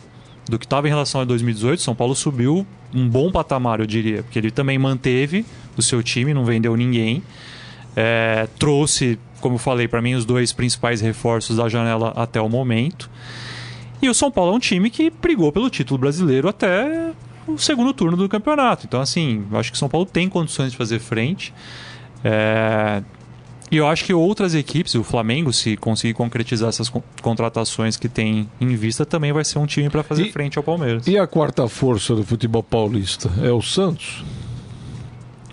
[SPEAKER 3] do que estava em relação a 2018. São Paulo subiu um bom patamar, eu diria, porque ele também manteve o seu time, não vendeu ninguém. É, trouxe, como eu falei, para mim os dois principais reforços da janela até o momento. E o São Paulo é um time que brigou pelo título brasileiro até o segundo turno do campeonato. Então, assim, acho que o São Paulo tem condições de fazer frente. É, E eu acho que outras equipes, o Flamengo, se conseguir concretizar essas con- contratações que tem em vista, também vai ser um time para fazer
[SPEAKER 2] E-
[SPEAKER 3] frente ao Palmeiras.
[SPEAKER 2] E a quarta força do futebol paulista? É o Santos?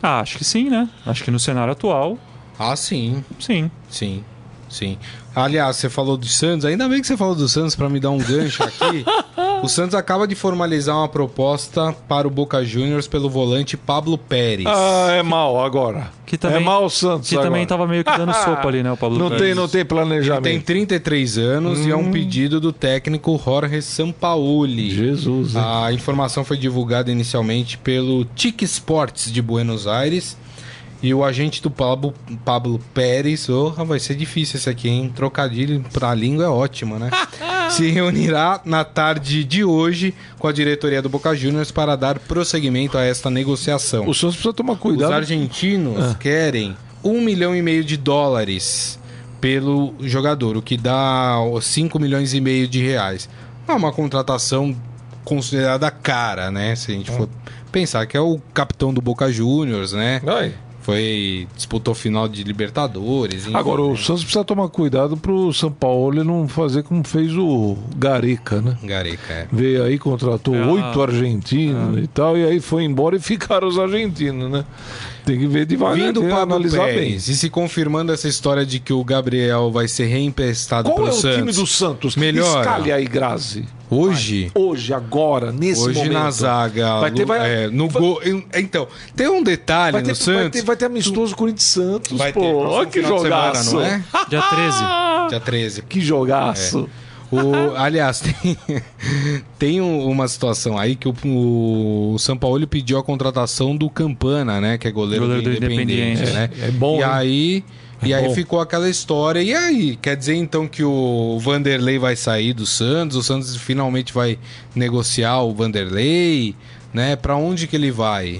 [SPEAKER 3] Ah, acho que sim, né? Acho que no cenário atual,
[SPEAKER 1] Ah, sim.
[SPEAKER 3] sim.
[SPEAKER 1] Sim, sim. Aliás, você falou do Santos, ainda bem que você falou do Santos para me dar um gancho aqui. [LAUGHS] o Santos acaba de formalizar uma proposta para o Boca Juniors pelo volante Pablo Pérez.
[SPEAKER 2] Ah, é mal agora.
[SPEAKER 3] Que também-
[SPEAKER 2] é mal o Santos
[SPEAKER 3] Que
[SPEAKER 2] agora.
[SPEAKER 3] também tava meio que dando [LAUGHS] sopa ali, né, o Pablo
[SPEAKER 2] Não
[SPEAKER 3] Pérez.
[SPEAKER 2] tem, não tem planejamento.
[SPEAKER 1] Tem 33 anos e é um pedido do técnico Jorge Sampaoli.
[SPEAKER 2] Jesus, hein?
[SPEAKER 1] A informação foi divulgada inicialmente pelo TIC Sports de Buenos Aires. E o agente do Pablo, Pablo Pérez, oh, vai ser difícil esse aqui, hein? Trocadilho pra língua é ótimo, né? [LAUGHS] Se reunirá na tarde de hoje com a diretoria do Boca Juniors para dar prosseguimento a esta negociação.
[SPEAKER 2] O Santos precisa tomar
[SPEAKER 1] Os
[SPEAKER 2] cuidado.
[SPEAKER 1] argentinos querem um milhão e meio de dólares pelo jogador, o que dá 5 milhões e meio de reais. É uma contratação considerada cara, né? Se a gente for pensar que é o capitão do Boca Juniors, né?
[SPEAKER 2] Vai.
[SPEAKER 1] Foi disputou final de Libertadores. enfim,
[SPEAKER 2] Agora, o
[SPEAKER 1] né?
[SPEAKER 2] Santos precisa tomar cuidado pro São Paulo não fazer como fez o Gareca, né?
[SPEAKER 1] Gareca, é.
[SPEAKER 2] Veio aí, contratou
[SPEAKER 3] Ah.
[SPEAKER 2] oito argentinos e tal, e aí foi embora e [LAUGHS] ficaram os argentinos, né? Tem que ver devagar,
[SPEAKER 1] Vindo
[SPEAKER 2] tem que
[SPEAKER 1] para
[SPEAKER 2] analisar bem.
[SPEAKER 1] Pérez e se confirmando essa história de que o Gabriel vai ser reemprestado
[SPEAKER 2] Qual
[SPEAKER 1] pro
[SPEAKER 2] é o
[SPEAKER 1] Santos.
[SPEAKER 2] time do Santos?
[SPEAKER 1] Melhora.
[SPEAKER 2] Escalhe aí, Grazi.
[SPEAKER 1] Hoje,
[SPEAKER 2] Hoje, agora, nesse
[SPEAKER 1] Hoje
[SPEAKER 2] momento.
[SPEAKER 1] na zaga,
[SPEAKER 2] Vai ter- vai-
[SPEAKER 1] é, no
[SPEAKER 2] vai-
[SPEAKER 1] gol. Então, tem um detalhe
[SPEAKER 2] Vai ter,
[SPEAKER 1] no
[SPEAKER 2] vai,
[SPEAKER 1] Santos.
[SPEAKER 2] ter, vai ter amistoso Corinthians e Santos,
[SPEAKER 1] Vai
[SPEAKER 2] pô.
[SPEAKER 1] ter
[SPEAKER 2] Olha que
[SPEAKER 1] de semana,
[SPEAKER 2] jogaço.
[SPEAKER 1] não é?
[SPEAKER 3] Dia 13.
[SPEAKER 1] Dia 13.
[SPEAKER 2] Que jogaço.
[SPEAKER 1] O, aliás, [LAUGHS] tem, tem um- uma situação aí que o, o São Paulo pediu a contratação do Campana, né? Que é goleiro,
[SPEAKER 3] Goleiro
[SPEAKER 1] do
[SPEAKER 3] do
[SPEAKER 1] Independente, né?
[SPEAKER 2] É- é bom,
[SPEAKER 1] E
[SPEAKER 2] hein?
[SPEAKER 1] aí, e
[SPEAKER 2] É
[SPEAKER 1] aí
[SPEAKER 2] bom.
[SPEAKER 1] ficou aquela história. E aí? Quer dizer então que o Vanderlei vai sair do Santos? O Santos finalmente vai negociar o Vanderlei? Né? Pra onde que ele vai?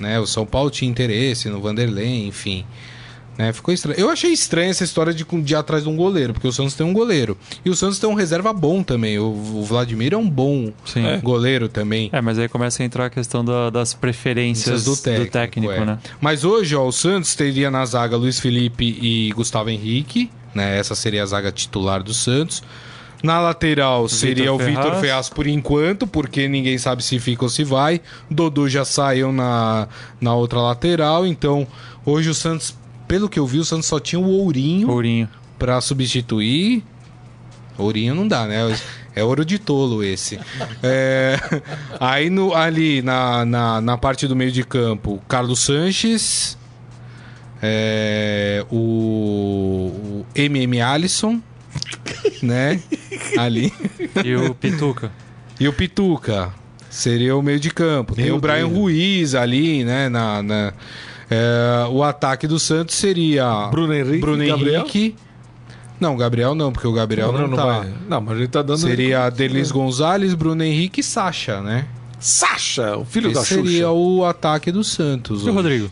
[SPEAKER 1] Né? O São Paulo tinha interesse no Vanderlei, enfim. Né, ficou estranho. Eu achei estranha essa história de, de ir atrás de um goleiro, porque o Santos tem um goleiro. E o Santos tem um reserva bom também. O, o Vladimir é um bom
[SPEAKER 3] Sim.
[SPEAKER 1] é, goleiro também.
[SPEAKER 3] É, mas aí começa a entrar a questão da- das preferências do técnico,
[SPEAKER 1] é.
[SPEAKER 3] né?
[SPEAKER 1] Mas hoje, ó, o Santos teria na zaga Luiz Felipe e Gustavo Henrique, né? Essa seria a zaga titular do Santos. Na lateral seria o Vitor.
[SPEAKER 3] Ferraz
[SPEAKER 1] por enquanto, porque ninguém sabe se fica ou se vai. Dodô já saiu na, na outra lateral, então hoje o Santos, pelo que eu vi, o Santos só tinha o Ourinho
[SPEAKER 3] Ourinho.
[SPEAKER 1] pra substituir. Ourinho não dá, né? É ouro de tolo esse. É, aí no, ali na, na, na, parte do meio de campo, Carlos Sanches, é, o, o MM Alisson, né? Ali.
[SPEAKER 3] E o Pituca.
[SPEAKER 1] E o Pituca. Seria o meio de campo. Tem o Brian Deus. Ruiz ali, né? Na, na é, o ataque do Santos seria
[SPEAKER 2] Bruno Henrique,
[SPEAKER 1] Bruno Henrique não, Gabriel não, porque o Gabriel não, não, não tá.
[SPEAKER 2] Vai. Não, mas ele tá dando.
[SPEAKER 1] Seria Delis Gonzalez, Bruno Henrique e Sacha, né?
[SPEAKER 2] Sacha, o filho Esse da
[SPEAKER 1] Xuxa. Seria o ataque do Santos.
[SPEAKER 3] E o Rodrigo?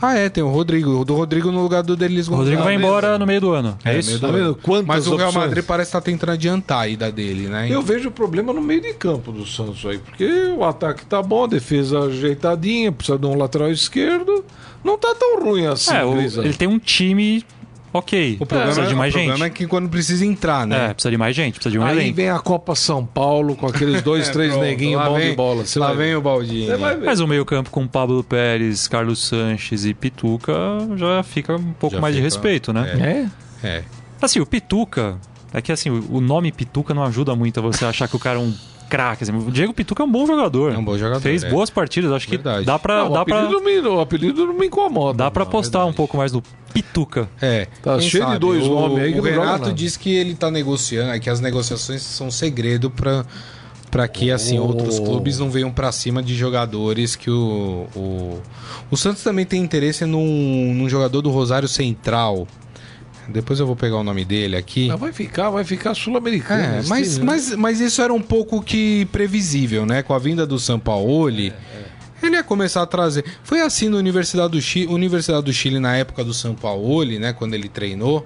[SPEAKER 1] Ah, é, tem o Rodrigo. O do Rodrigo no lugar do Delis Gonzalez.
[SPEAKER 3] O Rodrigo vai embora no meio do ano. É, é isso?
[SPEAKER 2] Vendo? Quantas
[SPEAKER 1] Mas o Real Madrid parece estar tá tentando adiantar a ida dele, né?
[SPEAKER 2] Eu vejo o problema no meio de campo do Santos aí, porque o ataque tá bom, a defesa ajeitadinha, precisa de um lateral esquerdo. Não tá tão ruim assim. É,
[SPEAKER 3] o, ele tem um time ok.
[SPEAKER 1] O problema, precisa de mais o gente. problema é que quando precisa entrar, né?
[SPEAKER 3] É, precisa de mais gente, precisa de um
[SPEAKER 2] Aí
[SPEAKER 3] elenco.
[SPEAKER 2] vem a Copa São Paulo com aqueles dois, [LAUGHS] é, três neguinhos bom de bola.
[SPEAKER 1] Você lá vem o Baldinho.
[SPEAKER 3] Mas o meio campo com Pablo Pérez, Carlos Sanches e Pituca já fica um pouco já mais fica... de respeito,
[SPEAKER 2] né?
[SPEAKER 1] É. É.
[SPEAKER 3] Assim, o Pituca... É que assim, o nome Pituca não ajuda muito a você achar que o cara é um craque. Assim. O Diego Pituca é um bom jogador.
[SPEAKER 1] É um bom jogador.
[SPEAKER 3] Fez
[SPEAKER 1] é.
[SPEAKER 3] boas partidas. Acho Verdade. que dá pra.
[SPEAKER 2] Não,
[SPEAKER 3] dá
[SPEAKER 2] o, apelido pra... Me, o apelido não me incomoda.
[SPEAKER 3] Dá pra apostar um pouco mais no Pituca.
[SPEAKER 1] É.
[SPEAKER 2] Tá cheio sabe? de dois o, nomes aí.
[SPEAKER 1] O Renato diz que ele tá negociando, é que as negociações são segredo pra para que assim oh. outros clubes não venham para cima de jogadores que o, o o Santos também tem interesse num, num jogador do Rosário Central depois eu vou pegar o nome dele aqui.
[SPEAKER 2] Não, vai ficar, vai ficar sul-americano.
[SPEAKER 1] É, mas, mas, mas isso era um pouco que previsível, né? Com a vinda do Sampaoli. É, é. Ele ia começar a trazer. Foi assim na Universidade do Chile, Universidade do Chile na época do Sampaoli, né? Quando ele treinou.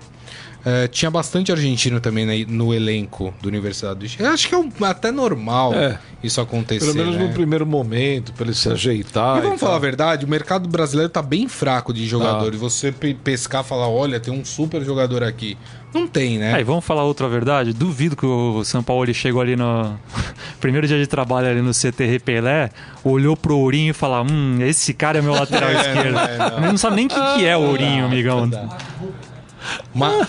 [SPEAKER 1] Uh, tinha bastante argentino também no elenco da Universidade do Chile. Eu acho que é até normal é. isso acontecer.
[SPEAKER 2] Pelo menos
[SPEAKER 1] né?
[SPEAKER 2] no primeiro momento, para ele se ajeitar.
[SPEAKER 1] E vamos e falar a verdade, o mercado brasileiro tá bem fraco de jogadores. Tá. Você pescar e falar, olha, tem um super jogador aqui. Não tem, né?
[SPEAKER 3] Aí, vamos falar outra verdade? Duvido que o São Paulo chegou ali no [LAUGHS] primeiro dia de trabalho ali no CTR Pelé, olhou pro Ourinho e falou: Hum, esse cara é meu lateral [LAUGHS] é, esquerdo. Não, é, não. não, sabe nem o que, que é o Ourinho, amigão.
[SPEAKER 1] Mas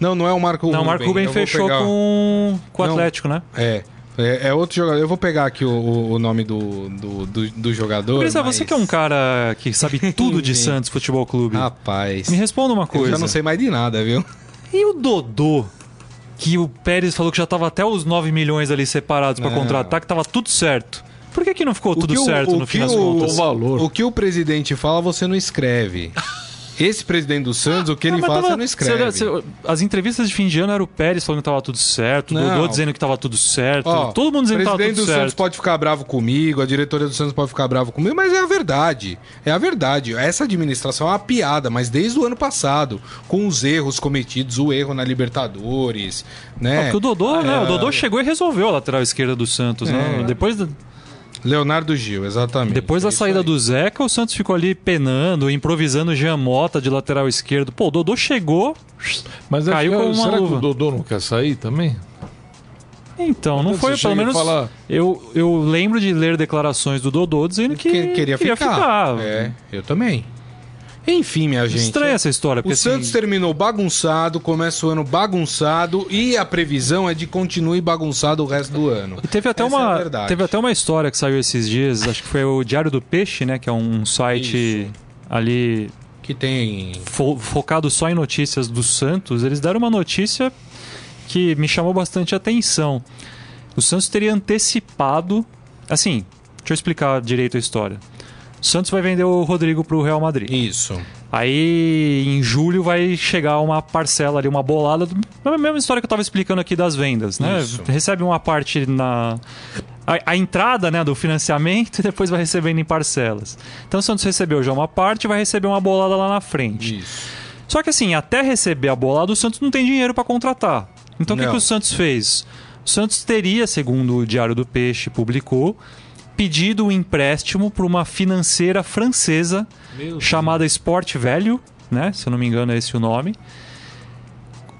[SPEAKER 1] não, não é o Marco
[SPEAKER 3] Não, o Marco Ruben fechou pegar... com, com o Atlético, né?
[SPEAKER 1] É. É, é, outro jogador. Eu vou pegar aqui o, o nome do, do, do, do jogador.
[SPEAKER 3] Mas... você que é um cara que sabe tudo de [LAUGHS] Santos Futebol Clube.
[SPEAKER 1] Rapaz.
[SPEAKER 3] Me responda uma coisa. Eu
[SPEAKER 1] já não sei mais de nada, viu?
[SPEAKER 3] E o Dodô? Que o Pérez falou que já tava até os 9 milhões ali separados para contratar, que tava tudo certo. Por que, que não ficou o tudo certo o, no fim das contas?
[SPEAKER 1] O, valor. o que o presidente fala, você não escreve. [LAUGHS] Esse presidente do Santos, o que ele fala, tava, você não escreve. Você, você,
[SPEAKER 3] as entrevistas de fim de ano era o Pérez falando que tava tudo certo, o Dodô dizendo que tava tudo certo, Ó, todo mundo dizendo que tava tudo certo. O presidente do Santos
[SPEAKER 1] pode ficar bravo comigo, a diretoria do Santos pode ficar bravo comigo, mas é a verdade. É a verdade. Essa administração é uma piada, mas desde o ano passado, com os erros cometidos, o erro na Libertadores, né?
[SPEAKER 3] porque o Dodô, né? O Dodô chegou e resolveu a lateral esquerda do Santos, né? É. Depois...
[SPEAKER 1] Leonardo Gil, exatamente.
[SPEAKER 3] Depois da saída aí. do Zeca, o Santos ficou ali penando, improvisando o Jean Mota de lateral esquerdo. Pô, o Dodô chegou,
[SPEAKER 2] Mas caiu com uma será luva. que o Dodô não quer sair também?
[SPEAKER 3] Então, não foi, pelo menos. Falar... Eu, eu lembro de ler declarações do Dodô dizendo que, que queria, queria ficar. ficar.
[SPEAKER 1] É, eu também. Enfim, minha gente.
[SPEAKER 3] Estranha essa história.
[SPEAKER 1] o assim... Santos terminou bagunçado, começa o ano bagunçado e a previsão é de continue bagunçado o resto do ano.
[SPEAKER 3] E teve até, uma, é teve até uma história que saiu esses dias, acho que foi o Diário do Peixe, né? Que é um site Isso. ali.
[SPEAKER 1] Que tem.
[SPEAKER 3] Fo focado só em notícias do Santos. Eles deram uma notícia que me chamou bastante atenção. O Santos teria antecipado. Assim, deixa eu explicar direito a história. Santos vai vender o Rodrigo pro Real Madrid.
[SPEAKER 1] Isso.
[SPEAKER 3] Aí em julho vai chegar uma parcela ali, uma bolada, a mesma história que eu estava explicando aqui das vendas, né? Isso. Recebe uma parte na a, a, entrada, né, do financiamento [LAUGHS] e depois vai recebendo em parcelas. Então o Santos recebeu já uma parte, vai receber uma bolada lá na frente. Isso. Só que assim, até receber a bolada, o Santos não tem dinheiro para contratar. Então o que, que o Santos fez? O Santos teria, segundo o Diário do Peixe publicou, pedido um empréstimo para uma financeira francesa Meu chamada. Sport Value, né? Se eu não me engano é esse o nome.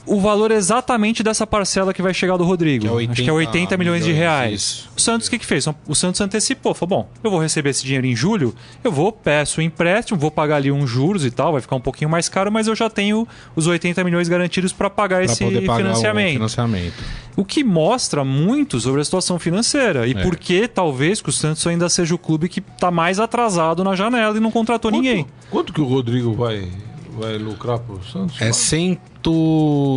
[SPEAKER 3] O valor exatamente dessa parcela que vai chegar do Rodrigo. É 80, Acho que é 80 milhões, milhões de reais. Isso. O Santos o que, que fez? O Santos antecipou. Falou, bom, eu vou receber esse dinheiro em julho, eu vou, peço o empréstimo, vou pagar ali uns juros e tal, vai ficar um pouquinho mais caro, mas eu já tenho os 80 milhões garantidos para pagar pra esse
[SPEAKER 1] pagar
[SPEAKER 3] financiamento.
[SPEAKER 1] financiamento.
[SPEAKER 3] O que mostra muito sobre a situação financeira. E é. por que talvez que o Santos ainda seja o clube que está mais atrasado na janela e não contratou
[SPEAKER 2] quanto,
[SPEAKER 3] ninguém.
[SPEAKER 2] Quanto que o Rodrigo vai, vai lucrar pro Santos?
[SPEAKER 1] É 100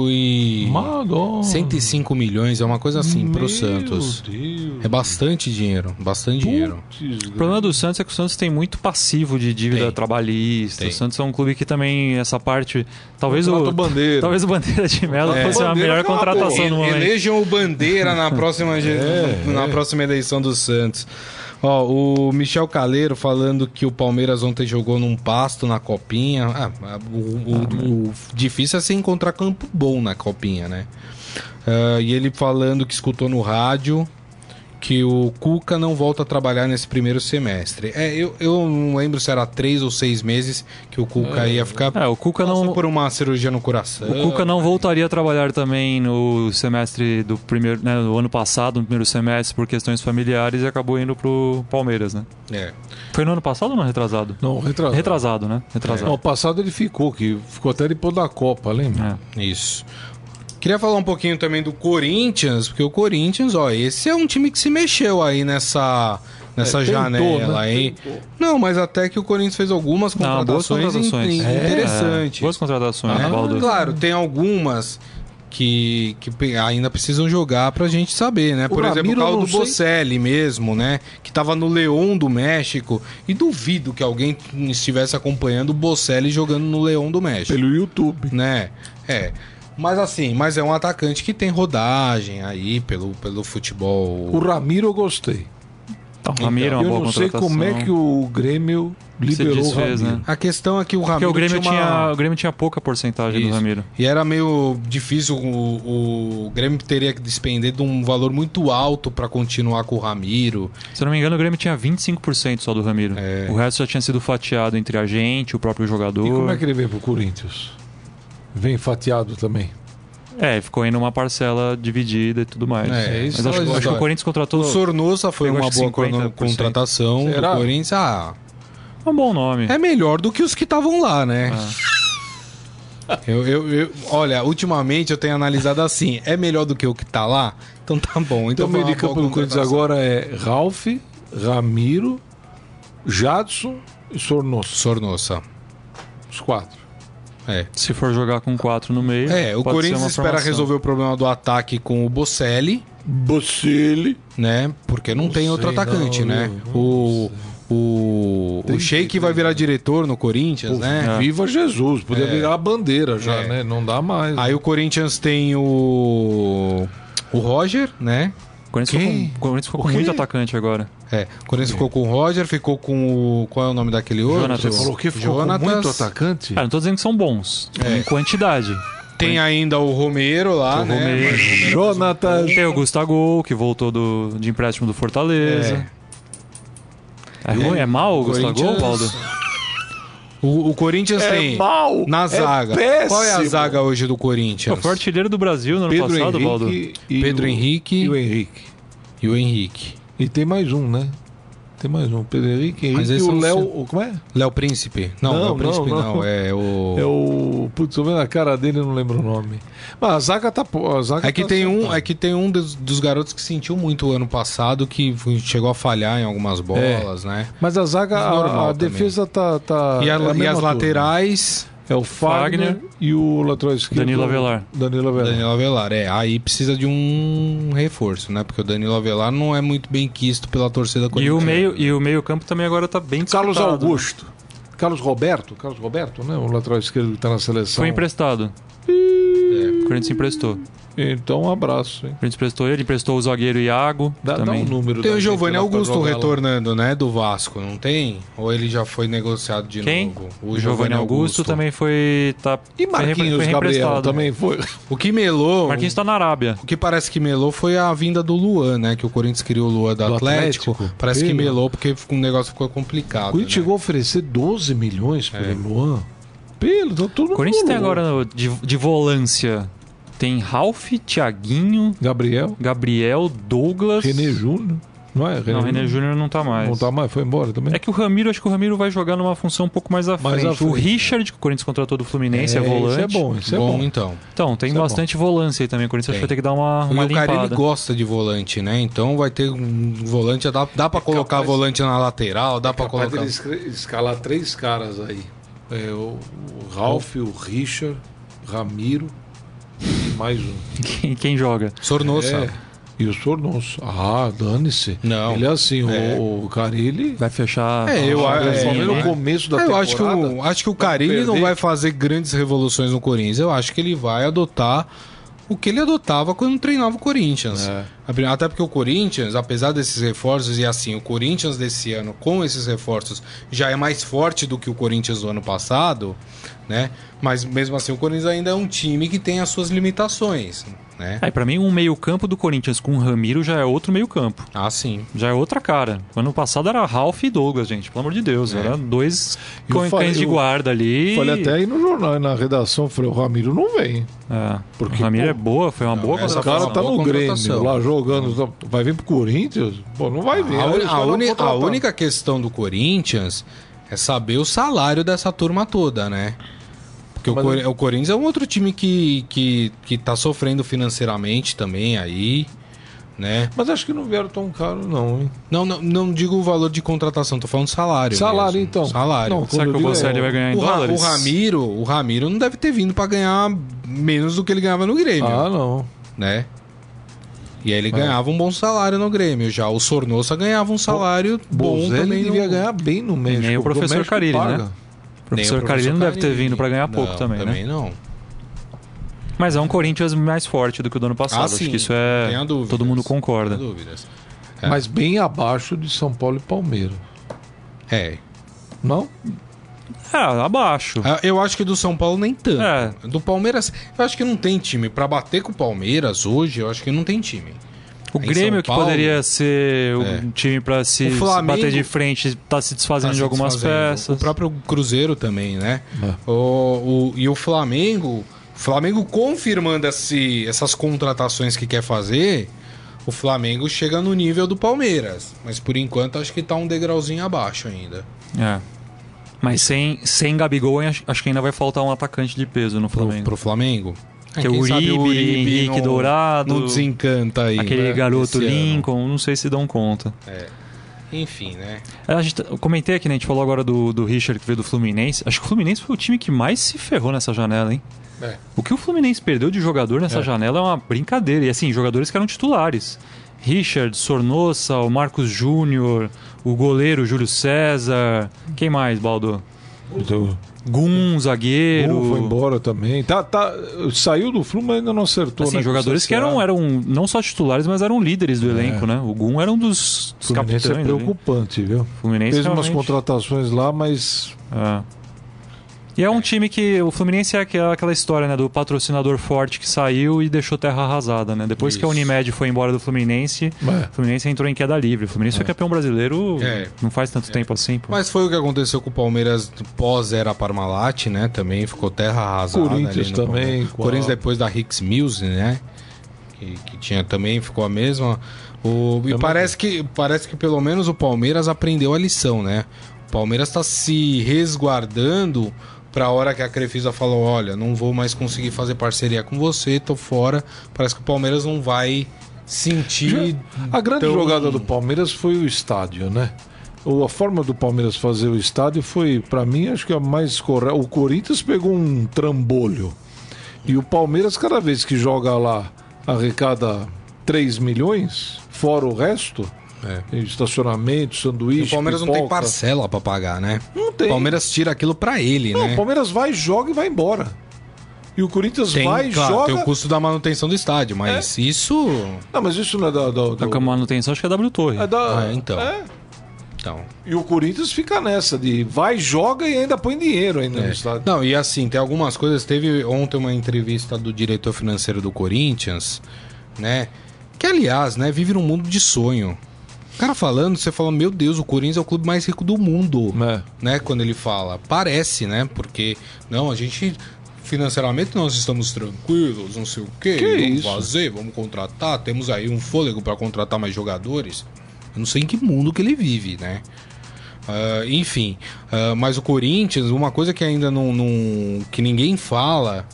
[SPEAKER 1] e... Madonna. 105 milhões, é uma coisa assim Meu pro Santos. Deus. É bastante dinheiro, bastante Putz, dinheiro.
[SPEAKER 3] O problema do Santos é que o Santos tem muito passivo de dívida tem. trabalhista. Tem. O Santos é um clube que também essa parte, talvez o,
[SPEAKER 2] Bandeira.
[SPEAKER 3] talvez o Bandeira de Melo é. fosse a melhor contratação no momento.
[SPEAKER 1] Elejam o Bandeira na próxima é, na é. próxima eleição do Santos. Ó, o Michel Caleiro falando que o Palmeiras ontem jogou num pasto na copinha. Ah, o, o, o, difícil é se encontrar campo bom na copinha, né? Uh, e ele falando que escutou no rádio que o Cuca não volta a trabalhar nesse primeiro semestre. É, eu, eu não lembro se era três ou seis meses que o Cuca é, ia ficar.
[SPEAKER 3] É, o Cuca não
[SPEAKER 1] por uma cirurgia no coração.
[SPEAKER 3] O Cuca não voltaria a trabalhar também no semestre do primeiro, né, no ano passado, no primeiro semestre por questões familiares e acabou indo pro Palmeiras, né?
[SPEAKER 1] É.
[SPEAKER 3] Foi no ano passado ou não retrasado?
[SPEAKER 2] Não, retrasado.
[SPEAKER 3] Retrasado, né? Retrasado. É.
[SPEAKER 2] No passado ele ficou, que ficou até depois da Copa, lembra?
[SPEAKER 1] É. Isso. Queria falar um pouquinho também do Corinthians, porque o Corinthians, ó, esse é um time que se mexeu aí nessa nessa é, tentou, janela né? aí. Tentou. Não, mas até que o Corinthians fez algumas contratações, Não, contratações. In, é, interessantes.
[SPEAKER 3] Boas contratações,
[SPEAKER 1] é. Claro, tem algumas que, que ainda precisam jogar pra gente saber, né? Por o exemplo, Ramiro, o carro do sei... Bocelli mesmo, né? Que tava no Leão do México. E duvido que alguém estivesse acompanhando o Bocelli jogando no Leão do México.
[SPEAKER 2] Pelo YouTube.
[SPEAKER 1] Né? É. Mas assim, mas é um atacante que tem rodagem aí pelo, pelo futebol.
[SPEAKER 2] O Ramiro eu gostei.
[SPEAKER 3] Então, o Ramiro é uma
[SPEAKER 2] eu
[SPEAKER 3] boa
[SPEAKER 2] não sei como é que o Grêmio liberou desfez, o Ramiro. Né?
[SPEAKER 1] A questão é que o Ramiro. Porque
[SPEAKER 3] o Grêmio
[SPEAKER 1] tinha,
[SPEAKER 3] uma...
[SPEAKER 1] tinha,
[SPEAKER 3] o Grêmio tinha pouca porcentagem Isso. do Ramiro.
[SPEAKER 1] E era meio difícil. O, o Grêmio teria que despender de um valor muito alto para continuar com o Ramiro.
[SPEAKER 3] Se eu não me engano, o Grêmio tinha 25% só do Ramiro. É. O resto já tinha sido fatiado entre a gente, o próprio jogador. E
[SPEAKER 2] como é que ele veio pro Corinthians? Vem fatiado também.
[SPEAKER 3] É, ficou indo uma parcela dividida e tudo mais. É, isso Mas acho, acho, que o Corinthians contratou.
[SPEAKER 1] O Sornosa foi uma boa contratação Será? do Corinthians. Ah,
[SPEAKER 3] é um bom nome.
[SPEAKER 1] É melhor do que os que estavam lá, né? Ah. [LAUGHS] Eu, eu, eu, olha, ultimamente eu tenho analisado assim: é melhor do que o que tá lá? Então tá bom. Então,
[SPEAKER 2] então o meio de campo do Corinthians agora é Ralph, Ramiro, Jadson e Sornosa.
[SPEAKER 1] Sornosa.
[SPEAKER 2] Os quatro.
[SPEAKER 3] É. Se for jogar com quatro no meio.
[SPEAKER 1] É, o Corinthians espera formação. resolver o problema do ataque com o Bocelli.
[SPEAKER 2] Bocelli.
[SPEAKER 1] Né? Porque não Bocelli, tem outro atacante, não, né? Não, o. O, o Sheik vai virar diretor no Corinthians, Pô, né?
[SPEAKER 2] É. Viva Jesus, podia é. virar a bandeira já, é. né? Não dá mais.
[SPEAKER 1] Aí
[SPEAKER 2] né?
[SPEAKER 1] o Corinthians tem o o Roger, né?
[SPEAKER 3] O Corinthians ficou com, o Corinthians ficou com muito atacante agora.
[SPEAKER 1] É, o Corinthians ficou com o Roger, ficou com o. Qual é o nome daquele outro?
[SPEAKER 2] Jonatas. Você falou que ficou Jonatas. com muito atacante?
[SPEAKER 3] Ah, não tô dizendo que são bons. É. Em quantidade.
[SPEAKER 1] Tem ainda o Romero lá, né? Romero.
[SPEAKER 2] Jonatas.
[SPEAKER 3] Tem o Gustavo, que voltou do, de empréstimo do Fortaleza. É, é ruim? É mal o Gustavo, Paulo?
[SPEAKER 1] O, o, Corinthians
[SPEAKER 2] é
[SPEAKER 1] tem
[SPEAKER 2] mal,
[SPEAKER 1] na
[SPEAKER 2] é
[SPEAKER 1] zaga.
[SPEAKER 2] É
[SPEAKER 1] Qual é a zaga hoje do Corinthians?
[SPEAKER 3] foi artilheiro do Brasil no ano
[SPEAKER 2] Pedro
[SPEAKER 3] passado, Valdo.
[SPEAKER 1] Pedro
[SPEAKER 2] o,
[SPEAKER 1] Henrique
[SPEAKER 2] e o Henrique.
[SPEAKER 1] E o Henrique.
[SPEAKER 2] E tem mais um, né? Tem mais um. Pedro Henrique, Henrique e o Léo. Como é?
[SPEAKER 1] Léo Príncipe. Não, não Léo Príncipe não, não, É o. [LAUGHS]
[SPEAKER 2] É o. Putz, tô vendo a cara dele, eu não lembro o nome. Mas a zaga tá. A zaga
[SPEAKER 1] é, que
[SPEAKER 2] tá
[SPEAKER 1] tem um, é que tem um dos, dos, garotos que sentiu muito o ano passado, que chegou a falhar em algumas bolas, é. né?
[SPEAKER 2] Mas a zaga, a, a defesa tá. tá
[SPEAKER 1] e, a, é e as laterais.
[SPEAKER 2] É o Fagner, Fagner, e o lateral esquerdo.
[SPEAKER 3] Danilo Avelar.
[SPEAKER 2] Danilo Avelar.
[SPEAKER 1] Danilo Avelar, é. Aí precisa de um reforço, né? Porque o Danilo Avelar não é muito bem quisto pela torcida
[SPEAKER 3] E o meio E o meio campo também agora tá bem
[SPEAKER 2] Carlos Augusto. Né? Carlos Roberto. Carlos Roberto, né? O lateral esquerdo que tá na seleção.
[SPEAKER 3] Foi emprestado. É. O Corinthians emprestou.
[SPEAKER 2] Então, um abraço. Hein?
[SPEAKER 3] A gente emprestou ele, emprestou o zagueiro Iago.
[SPEAKER 2] Dá,
[SPEAKER 3] também.
[SPEAKER 2] dá um número
[SPEAKER 1] Tem o Giovanni Augusto retornando, né? Do Vasco, não tem? Ou ele já foi negociado de
[SPEAKER 3] Quem?
[SPEAKER 1] novo?
[SPEAKER 3] O Giovanni Augusto, Augusto, também foi. Tá,
[SPEAKER 2] e Marquinhos foi, Gabriel também foi.
[SPEAKER 1] O que melou.
[SPEAKER 3] Marquinhos tá na Arábia.
[SPEAKER 1] O que parece que melou foi a vinda do Luan, né? Que o Corinthians criou o Luan do, do Atlético. Atlético. Parece Pelo. que melou porque o negócio ficou complicado. O
[SPEAKER 2] Corinthians
[SPEAKER 1] né?
[SPEAKER 2] chegou a oferecer 12 milhões por é. Luan. Pelo, tá tudo
[SPEAKER 3] O Corinthians tem agora de, de volância tem Ralph, Thiaguinho,
[SPEAKER 2] Gabriel,
[SPEAKER 3] Gabriel, Douglas,
[SPEAKER 2] René Júnior. Não é?
[SPEAKER 3] Não, o René Júnior não tá mais.
[SPEAKER 2] Não tá mais, foi embora também.
[SPEAKER 3] É que o Ramiro, acho que o Ramiro vai jogar numa função um pouco mais à frente. Mais à frente o Richard, que o Corinthians contratou do Fluminense, é, é volante.
[SPEAKER 2] Isso é bom, isso é bom. bom.
[SPEAKER 1] então.
[SPEAKER 3] Então, tem isso é bastante é volância aí também. O Corinthians tem. vai ter que dar uma, uma
[SPEAKER 1] e limpada. o Carilli gosta de volante, né? Então vai ter um volante, dá, dá pra é colocar capaz, volante na lateral, dá é pra colocar...
[SPEAKER 2] Ele escalar três caras aí. É, o, o Ralph, o Richard, Ramiro mais um.
[SPEAKER 3] Quem, quem joga?
[SPEAKER 1] Sornosa.
[SPEAKER 2] É. E o Sornoso. Ah, dane-se.
[SPEAKER 1] Não.
[SPEAKER 2] Ele é assim, é. o, o Carilli.
[SPEAKER 3] Vai fechar.
[SPEAKER 1] É, eu acho.
[SPEAKER 2] É, no começo da
[SPEAKER 1] eu
[SPEAKER 2] temporada.
[SPEAKER 1] Acho que o, acho que o Carilli não vai fazer grandes revoluções no Corinthians. Eu acho que ele vai adotar o que ele adotava quando treinava o Corinthians. É. Até porque o Corinthians, apesar desses reforços, e assim, o Corinthians desse ano, com esses reforços, já é mais forte do que o Corinthians do ano passado, né? Mas mesmo assim, o Corinthians ainda é um time que tem as suas limitações. Né?
[SPEAKER 3] É, para mim, um meio-campo do Corinthians com o Ramiro já é outro meio-campo.
[SPEAKER 1] Ah, sim.
[SPEAKER 3] Já é outra cara. Ano passado era Ralph e Douglas, gente, pelo amor de Deus. É. Era dois cães de guarda ali.
[SPEAKER 2] Falei até aí no jornal, na redação, falei, o Ramiro não vem.
[SPEAKER 3] É. Porque, o Ramiro pô, é boa, foi uma não, boa
[SPEAKER 2] contratação. O cara tá no Grêmio, lá jogando. Vai vir pro Corinthians? Pô, não vai vir.
[SPEAKER 1] A, a, uni, a única questão do Corinthians é saber o salário dessa turma toda, né? Porque Mas... o, o, Corinthians é um outro time que, que, que tá sofrendo financeiramente também aí, né?
[SPEAKER 2] Mas acho que não vieram tão caro, não, hein?
[SPEAKER 1] Não, não, não digo o valor de contratação, tô falando salário.
[SPEAKER 2] Salário,
[SPEAKER 1] mesmo.
[SPEAKER 2] então.
[SPEAKER 1] Salário. Não,
[SPEAKER 3] Será que o Bocelli é... vai ganhar em
[SPEAKER 1] o
[SPEAKER 3] dólares?
[SPEAKER 1] O Ramiro, o Ramiro não deve ter vindo para ganhar menos do que ele ganhava no Grêmio.
[SPEAKER 2] Ah, não.
[SPEAKER 1] Né? E aí ele é. ganhava um bom salário no Grêmio. Já o Sornosa ganhava um salário bom, bom também.
[SPEAKER 2] Ele devia no... ganhar bem no México.
[SPEAKER 3] nem o professor Carilli, né? O professor, Carilli não deve ter vindo para ganhar pouco
[SPEAKER 1] não,
[SPEAKER 3] também,
[SPEAKER 1] também
[SPEAKER 3] né?
[SPEAKER 1] não.
[SPEAKER 3] Mas é um Corinthians mais forte do que o do ano passado. Ah, Acho que isso é. Todo mundo concorda.
[SPEAKER 2] dúvidas. É. Mas bem abaixo de São Paulo e Palmeiras.
[SPEAKER 1] É.
[SPEAKER 2] Não?
[SPEAKER 3] É, abaixo.
[SPEAKER 1] É, eu acho que do São Paulo nem tanto. É. Do Palmeiras, eu acho que não tem time. para bater com o Palmeiras hoje, eu acho que não tem time.
[SPEAKER 3] O Grêmio, que poderia ser o é. time para se, se, bater de frente, está se desfazendo tá de algumas desfazendo. peças.
[SPEAKER 1] O próprio Cruzeiro também, né? É. O, o, e o Flamengo, Flamengo confirmando esse, essas contratações que quer fazer, o Flamengo chega no nível do Palmeiras. Mas por enquanto acho que está um degrauzinho abaixo ainda.
[SPEAKER 3] É. Mas sem, sem Gabigol, acho que ainda vai faltar um atacante de peso no Flamengo.
[SPEAKER 1] Pro, pro Flamengo?
[SPEAKER 3] Que é o Uribe, o Uribe Henrique não, Dourado.
[SPEAKER 1] Não desencanta aí.
[SPEAKER 3] Aquele né? garoto Esse Lincoln, ano. não sei se dão conta.
[SPEAKER 1] É. Enfim, né?
[SPEAKER 3] A gente, eu comentei aqui, né? A gente falou agora do, do Richard que veio do Fluminense. Acho que o Fluminense foi o time que mais se ferrou nessa janela, hein? É. O que o Fluminense perdeu de jogador nessa é. janela é uma brincadeira. E assim, jogadores que eram titulares. Richard, Sornossa, o Marcos Júnior, o goleiro Júlio César. Quem mais, Baldo? Gum, zagueiro. Gum
[SPEAKER 2] foi embora também. Tá, tá, saiu do Flu, mas ainda não acertou.
[SPEAKER 3] Assim,
[SPEAKER 2] né,
[SPEAKER 3] jogadores que eram, eram não só titulares, mas eram líderes do é. elenco, né? O Gum era um dos,
[SPEAKER 2] dos Fluminense é capitães. é preocupante, ali. viu?
[SPEAKER 3] Fluminense
[SPEAKER 2] Fez realmente... umas contratações lá, mas...
[SPEAKER 3] É. E é um time que. O Fluminense é aquela história, né? Do patrocinador forte que saiu e deixou terra arrasada, né? Depois Isso. que a Unimed foi embora do Fluminense, é. o Fluminense entrou em queda livre. O Fluminense é. foi campeão brasileiro é. não faz tanto é. tempo assim. Pô.
[SPEAKER 1] Mas foi o que aconteceu com o Palmeiras pós-era Parmalat, né? Também ficou terra arrasada.
[SPEAKER 2] Corinthians também.
[SPEAKER 1] Corinthians depois da Hicks Mills, né? Que, que, tinha também, ficou a mesma. O, e parece que, parece que pelo menos o Palmeiras aprendeu a lição, né? O Palmeiras está se resguardando para a hora que a Crefisa falou, olha, não vou mais conseguir fazer parceria com você, tô fora. Parece que o Palmeiras não vai sentir.
[SPEAKER 2] A grande tão... jogada do Palmeiras foi o estádio, né? a forma do Palmeiras fazer o estádio foi, para mim, acho que a mais correta. O Corinthians pegou um trambolho. E o Palmeiras, cada vez que joga lá, arrecada 3 milhões, fora o resto. É. Estacionamento, sanduíche. E
[SPEAKER 1] o Palmeiras
[SPEAKER 2] pipoca.
[SPEAKER 1] não tem parcela para pagar, né?
[SPEAKER 2] Não tem.
[SPEAKER 1] O Palmeiras tira aquilo para ele, não, né?
[SPEAKER 2] O Palmeiras vai, joga e vai embora. E o Corinthians
[SPEAKER 1] tem,
[SPEAKER 2] vai,
[SPEAKER 1] claro,
[SPEAKER 2] joga.
[SPEAKER 1] Tem o custo da manutenção do estádio, mas é. isso.
[SPEAKER 2] Não, mas isso não é da. da,
[SPEAKER 3] da... A manutenção acho que é W Torre.
[SPEAKER 2] É da.
[SPEAKER 1] Ah, então.
[SPEAKER 2] É. Então. E o Corinthians fica nessa de vai, joga e ainda põe dinheiro ainda é. no estádio.
[SPEAKER 1] Não, e assim, tem algumas coisas. Teve ontem uma entrevista do diretor financeiro do Corinthians, né? Que, aliás, né, vive num mundo de sonho. Cara falando, você fala, meu Deus, o Corinthians é o clube mais rico do mundo. É. Né? Quando ele fala. Parece, né? Porque, não, a gente financeiramente nós estamos tranquilos, não sei o quê.
[SPEAKER 2] Que
[SPEAKER 1] vamos
[SPEAKER 2] isso?
[SPEAKER 1] fazer, vamos contratar, temos aí um fôlego para contratar mais jogadores. Eu não sei em que mundo que ele vive, né? Uh, enfim, uh, mas o Corinthians, uma coisa que ainda não, não que ninguém fala,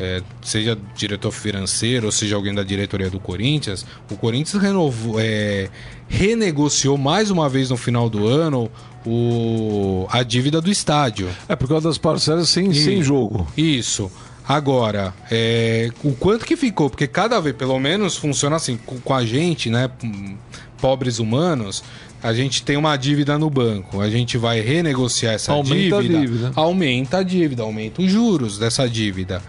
[SPEAKER 1] é, seja diretor financeiro ou seja alguém da diretoria do Corinthians, o Corinthians renovou, é, renegociou mais uma vez no final do ano o, a dívida do estádio.
[SPEAKER 2] É por causa das parcelas sem, sem jogo.
[SPEAKER 1] Isso. Agora, é, o quanto que ficou? Porque cada vez, pelo menos, funciona assim, com, com a gente, né? Pobres humanos, a gente tem uma dívida no banco, a gente vai renegociar essa
[SPEAKER 2] aumenta
[SPEAKER 1] dívida,
[SPEAKER 2] a dívida,
[SPEAKER 1] aumenta a dívida, aumenta os juros dessa dívida.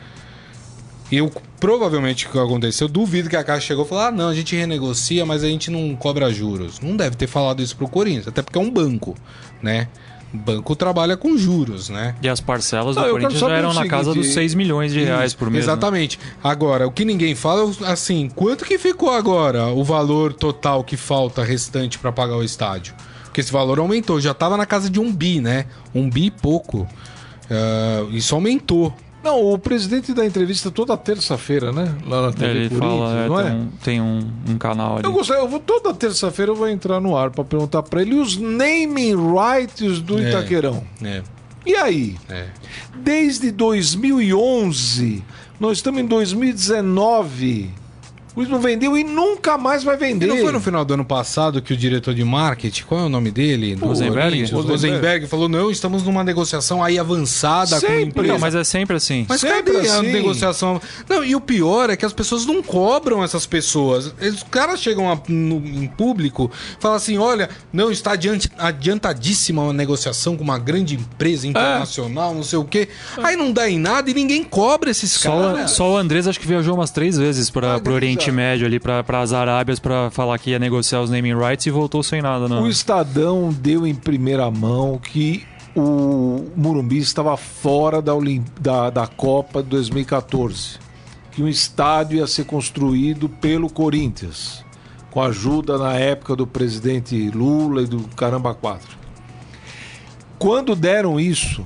[SPEAKER 1] E eu, provavelmente o que aconteceu, duvido que a Caixa chegou e falou: ah, não, a gente renegocia, mas a gente não cobra juros. Não deve ter falado isso pro Corinthians, até porque é um banco, né? O banco trabalha com juros, né?
[SPEAKER 3] E as parcelas do Corinthians já eram na casa dos 6 milhões de reais por mês.
[SPEAKER 1] Né? Exatamente. Né? Agora, o que ninguém fala é assim, quanto que ficou agora o valor total que falta restante para pagar o estádio? Porque esse valor aumentou, já estava na casa de um bi, né? Um bi e pouco. Uh, isso aumentou.
[SPEAKER 2] Não, o presidente dá entrevista toda terça-feira, né?
[SPEAKER 3] Lá na TV Ele fala, é, não é? Tem, um, tem um, um, canal ali.
[SPEAKER 2] Eu gostei, eu vou, toda terça-feira eu vou entrar no ar para perguntar para ele os naming rights do é, Itaquerão. É. E aí? É. Desde 2011, nós estamos em 2019 o não vendeu e nunca mais vai vender. E não
[SPEAKER 1] foi no final do ano passado que o diretor de marketing, qual é o nome dele?
[SPEAKER 3] Rosenberg?
[SPEAKER 1] Rosenberg falou: não, estamos numa negociação aí avançada
[SPEAKER 3] sempre. com a empresa. Não, mas é sempre assim.
[SPEAKER 1] Mas
[SPEAKER 3] sempre
[SPEAKER 1] cadê assim. a negociação? Não, e o pior é que as pessoas não cobram essas pessoas. Os caras chegam a, no, em público falam assim: olha, não, está adiante, adiantadíssima uma negociação com uma grande empresa internacional, é. não sei o quê. Aí não dá em nada e ninguém cobra esses caras.
[SPEAKER 3] Só o Andrés acho que viajou umas três vezes para o Oriente Oriente Médio ali para as Arábias para falar que ia negociar os naming rights e voltou sem nada, não.
[SPEAKER 2] O Estadão deu em primeira mão que o Murumbi estava fora da, Olimp... da, da Copa de 2014. Que um estádio ia ser construído pelo Corinthians, com a ajuda na época do presidente Lula e do Caramba 4. Quando deram isso,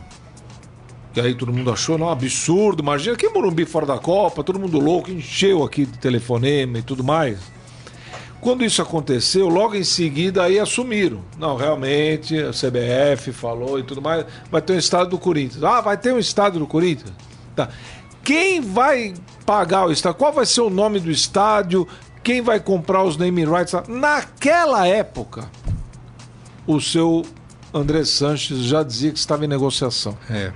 [SPEAKER 2] e aí todo mundo achou, não, absurdo, imagina que Morumbi fora da Copa, todo mundo louco, encheu aqui de telefonema e tudo mais. Quando isso aconteceu, logo em seguida aí assumiram. Não, realmente, a CBF falou e tudo mais, vai ter um estádio do Corinthians. Ah, vai ter um estádio do Corinthians? Tá. Quem vai pagar o estádio? Qual vai ser o nome do estádio? Quem vai comprar os naming rights? Naquela época, o seu André Sanches já dizia que estava em negociação.
[SPEAKER 1] É.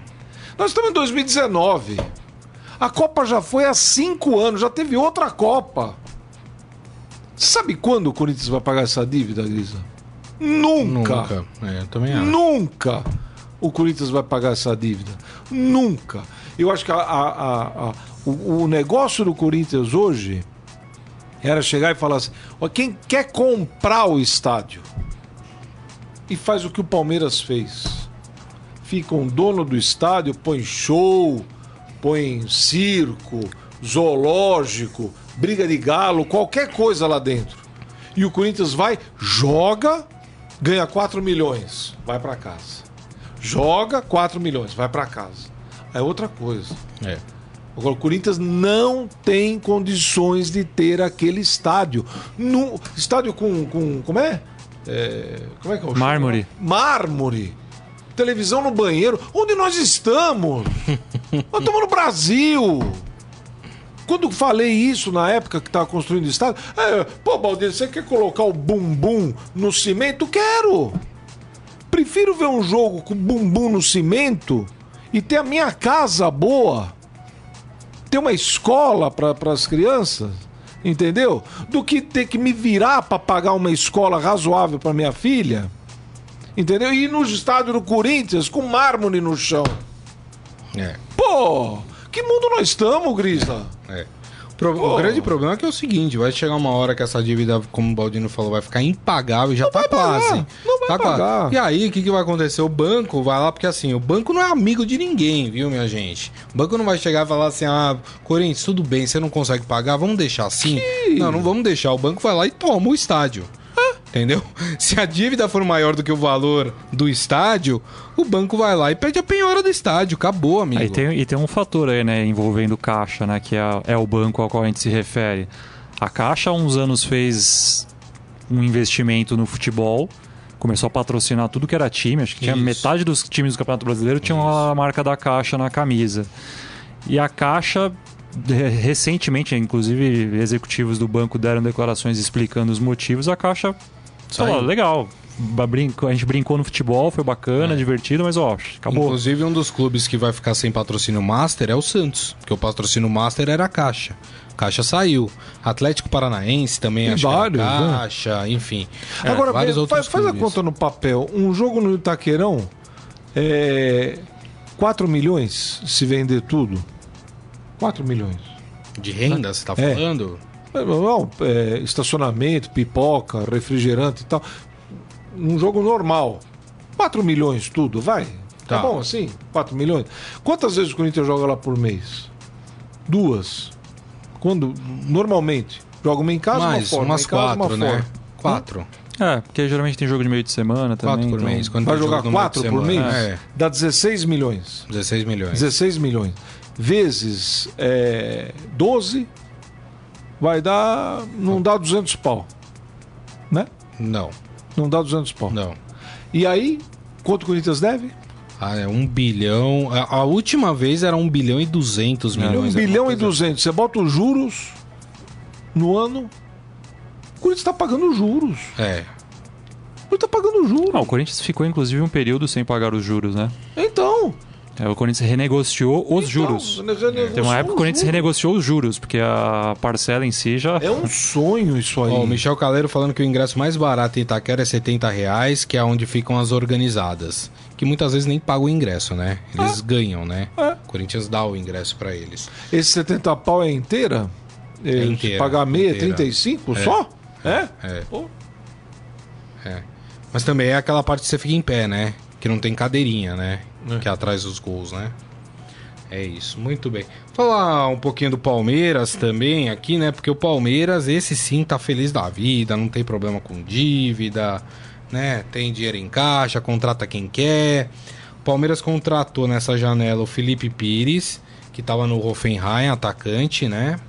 [SPEAKER 2] Nós estamos em 2019. A Copa já foi há cinco anos, já teve outra Copa. Sabe quando o Corinthians vai pagar essa dívida, Grisa? Nunca.
[SPEAKER 1] Nunca. É, também acho.
[SPEAKER 2] Nunca o Corinthians vai pagar essa dívida. Nunca. Eu acho que a, a, a, o, o, negócio do Corinthians hoje era chegar e falar assim: ó, quem quer comprar o estádio e faz o que o Palmeiras fez fica um dono do estádio, põe show, põe circo, zoológico, briga de galo, qualquer coisa lá dentro. E o Corinthians vai, joga, ganha 4 milhões, vai para casa. Joga 4 milhões, vai para casa. É outra coisa.
[SPEAKER 1] É.
[SPEAKER 2] Agora, o Corinthians não tem condições de ter aquele estádio. No, estádio com, com. Como é? é como é que é o
[SPEAKER 3] Mármore.
[SPEAKER 2] Mármore televisão no banheiro. Onde nós estamos? [LAUGHS] nós estamos no Brasil. Quando falei isso na época que estava construindo o estádio, é, pô, Baldir, você quer colocar o bumbum no cimento? Quero! Prefiro ver um jogo com bumbum no cimento e ter a minha casa boa, ter uma escola para as crianças, entendeu? Do que ter que me virar para pagar uma escola razoável para minha filha. Entendeu? E no estádio do Corinthians com mármore no chão.
[SPEAKER 1] É.
[SPEAKER 2] Pô, que mundo nós estamos, Grisa?
[SPEAKER 1] É. O grande problema é que é o seguinte, vai chegar uma hora que essa dívida, como o Baldino falou, vai ficar impagável, já não tá quase.
[SPEAKER 2] Não vai
[SPEAKER 1] tá
[SPEAKER 2] pagar.
[SPEAKER 1] Quase. E aí, o que, que vai acontecer? O banco vai lá, porque assim, o banco não é amigo de ninguém, viu, minha gente? O banco não vai chegar e falar assim, ah, Corinthians, tudo bem, você não consegue pagar, vamos deixar assim? Que... Não, não vamos deixar. O banco vai lá e toma o estádio. Entendeu? [LAUGHS] Se a dívida for maior do que o valor do estádio, o banco vai lá e pede a penhora do estádio. Acabou, amigo.
[SPEAKER 3] Aí tem, e tem um fator aí, né, envolvendo Caixa, né, que é, é o banco ao qual a gente se refere. A Caixa há uns anos fez um investimento no futebol começou a patrocinar tudo que era time. Acho que tinha Isso. metade dos times do Campeonato Brasileiro tinham a marca da Caixa na camisa. E a Caixa recentemente, inclusive executivos do banco deram declarações explicando os motivos, a Caixa falou, legal, a gente brincou no futebol, foi bacana, é. divertido, mas ó, acabou.
[SPEAKER 1] Inclusive, um dos clubes que vai ficar sem patrocínio Master é o Santos, porque o patrocínio Master era a Caixa. Caixa saiu. Atlético Paranaense também, acho vários, que né? Caixa, né? enfim.
[SPEAKER 2] É, Agora, vários faz, outros faz a conta no papel. Um jogo no Itaquerão é 4 milhões se vender tudo. 4 milhões.
[SPEAKER 1] De renda, você está é. falando?
[SPEAKER 2] É, não, é, estacionamento, pipoca, refrigerante e tal. Um jogo normal. 4 milhões tudo, vai. Tá. tá bom assim? 4 milhões. Quantas vezes o Corinthians joga lá por mês? Duas. Quando, normalmente, joga uma em casa,
[SPEAKER 1] Mais,
[SPEAKER 2] uma fora.
[SPEAKER 1] Umas uma quatro, casa, uma né? Fora. Quatro.
[SPEAKER 3] É, porque geralmente tem jogo de meio de semana também.
[SPEAKER 1] Quatro por
[SPEAKER 3] então...
[SPEAKER 1] mês.
[SPEAKER 2] Quando Vai jogar quatro por mês? É. Dá 16 milhões.
[SPEAKER 1] 16 milhões.
[SPEAKER 2] 16 milhões. Vezes é, 12, vai dar... Não dá 200 pau. Né?
[SPEAKER 1] Não.
[SPEAKER 2] Não dá 200 pau.
[SPEAKER 1] Não.
[SPEAKER 2] E aí, quanto o Corinthians deve?
[SPEAKER 1] Ah, é um bilhão. A, a, última vez era um bilhão e duzentos milhões.
[SPEAKER 2] Um bilhão e duzentos. Você bota os juros no ano. O Corinthians está pagando juros.
[SPEAKER 1] É.
[SPEAKER 2] O Corinthians está pagando juros.
[SPEAKER 3] Ah, o Corinthians ficou inclusive um período sem pagar os juros, né?
[SPEAKER 2] Então.
[SPEAKER 3] É, o Corinthians renegociou os então, juros. Tem uma época que o Corinthians renegociou os juros, porque a parcela em si já.
[SPEAKER 2] É um sonho isso aí.
[SPEAKER 1] Ó, o Michel Caleiro falando que o ingresso mais barato em Itaquera é 70 reais, que é onde ficam as organizadas. Que muitas vezes nem pagam o ingresso, né? Eles ah. ganham, né? Ah. O Corinthians dá o ingresso para eles.
[SPEAKER 2] Esse 70 pau é inteira? É inteira. Pagar meia, inteira. 35 é. só? É?
[SPEAKER 1] É. é. Mas também é aquela parte que você fica em pé, né? Que não tem cadeirinha, né? É. Que é atrás dos gols, né? É isso, muito bem. Falar um pouquinho do Palmeiras também aqui, né? Porque o Palmeiras, esse sim, tá feliz da vida, não tem problema com dívida, né? Tem dinheiro em caixa, contrata quem quer. O Palmeiras contratou nessa janela o Felipe Pires, que estava no Hoffenheim, atacante, né?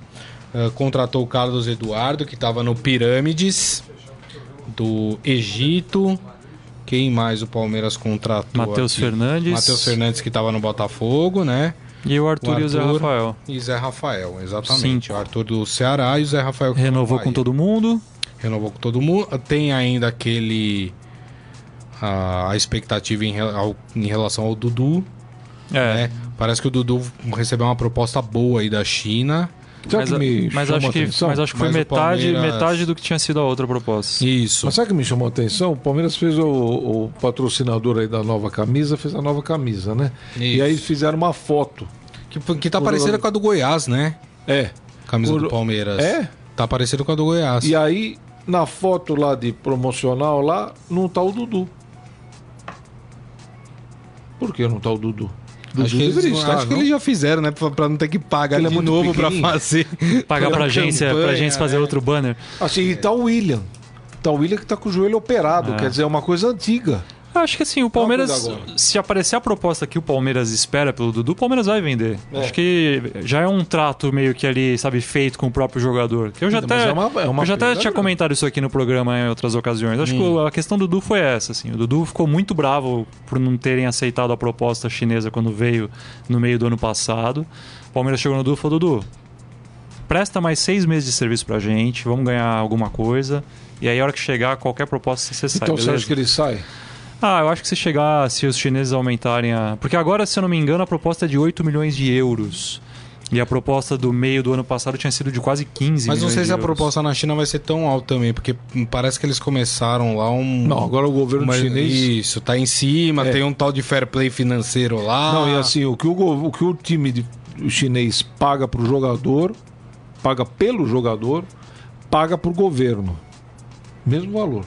[SPEAKER 1] Uh, contratou o Carlos Eduardo, que estava no Pirâmides, do Egito. Quem mais o Palmeiras contratou?
[SPEAKER 3] Matheus Fernandes.
[SPEAKER 1] Matheus Fernandes, que estava no Botafogo, né?
[SPEAKER 3] E o Arthur, o Arthur, e o Zé Rafael.
[SPEAKER 1] E Zé Rafael, exatamente. O Arthur do Ceará e o Zé Rafael.
[SPEAKER 3] Renovou com todo mundo.
[SPEAKER 1] Renovou com todo mundo. Tem ainda aquele. A, a expectativa em, ao, em relação ao Dudu. É. Né? Parece que o Dudu recebeu uma proposta boa aí da China
[SPEAKER 3] mas, mas acho que, mas acho que foi metade, Palmeiras... metade do que tinha sido a outra proposta.
[SPEAKER 1] Isso.
[SPEAKER 2] Mas sabe o que me chamou a atenção? O Palmeiras fez o, o patrocinador aí da nova camisa, fez a nova camisa, né? Isso. E aí fizeram uma foto.
[SPEAKER 1] Que, que tá parecida com a do Goiás, né?
[SPEAKER 2] É.
[SPEAKER 1] Camisa Por... do Palmeiras.
[SPEAKER 2] É?
[SPEAKER 1] Tá parecida com a do Goiás.
[SPEAKER 2] E aí, na foto lá de promocional lá, não tá o Dudu. Por que não tá o Dudu?
[SPEAKER 1] Acho que, eles, acho que eles já fizeram, né? Pra, pra não ter que pagar ele é de é novo pra fazer.
[SPEAKER 3] Pagar pra agência, campanha, pra agência fazer é. outro banner.
[SPEAKER 2] Assim, e tá o William. Tá o William que tá com o joelho operado, é. quer dizer, é uma coisa antiga.
[SPEAKER 3] Acho que assim, o Palmeiras, se aparecer a proposta que o Palmeiras espera pelo Dudu, o Palmeiras vai vender. É. Acho que já é um trato meio que ali, sabe, feito com o próprio jogador. Eu já até, é uma, é uma eu já até tinha comentado isso aqui no programa em outras ocasiões. Acho hum. que a questão do Dudu foi essa, assim. O Dudu ficou muito bravo por não terem aceitado a proposta chinesa quando veio no meio do ano passado. O Palmeiras chegou no Dudu e falou, Dudu, presta mais seis meses de serviço pra gente, vamos ganhar alguma coisa. E aí, a hora que chegar, qualquer proposta você sai.
[SPEAKER 2] Então beleza? você acha que ele sai?
[SPEAKER 3] Ah, eu acho que se chegar, se os chineses aumentarem a. Porque agora, se eu não me engano, a proposta é de 8 milhões de euros. E a proposta do meio do ano passado tinha sido de quase 15
[SPEAKER 1] Mas
[SPEAKER 3] não
[SPEAKER 1] sei
[SPEAKER 3] se
[SPEAKER 1] a proposta na China vai ser tão alta também, porque parece que eles começaram lá um.
[SPEAKER 2] Não, agora o governo uma... chinês.
[SPEAKER 1] Isso, tá em cima, é. tem um tal de fair play financeiro lá.
[SPEAKER 2] Não, e assim, o que o, o, que o time de, o chinês paga pro jogador, paga pelo jogador, paga pro governo. Mesmo valor.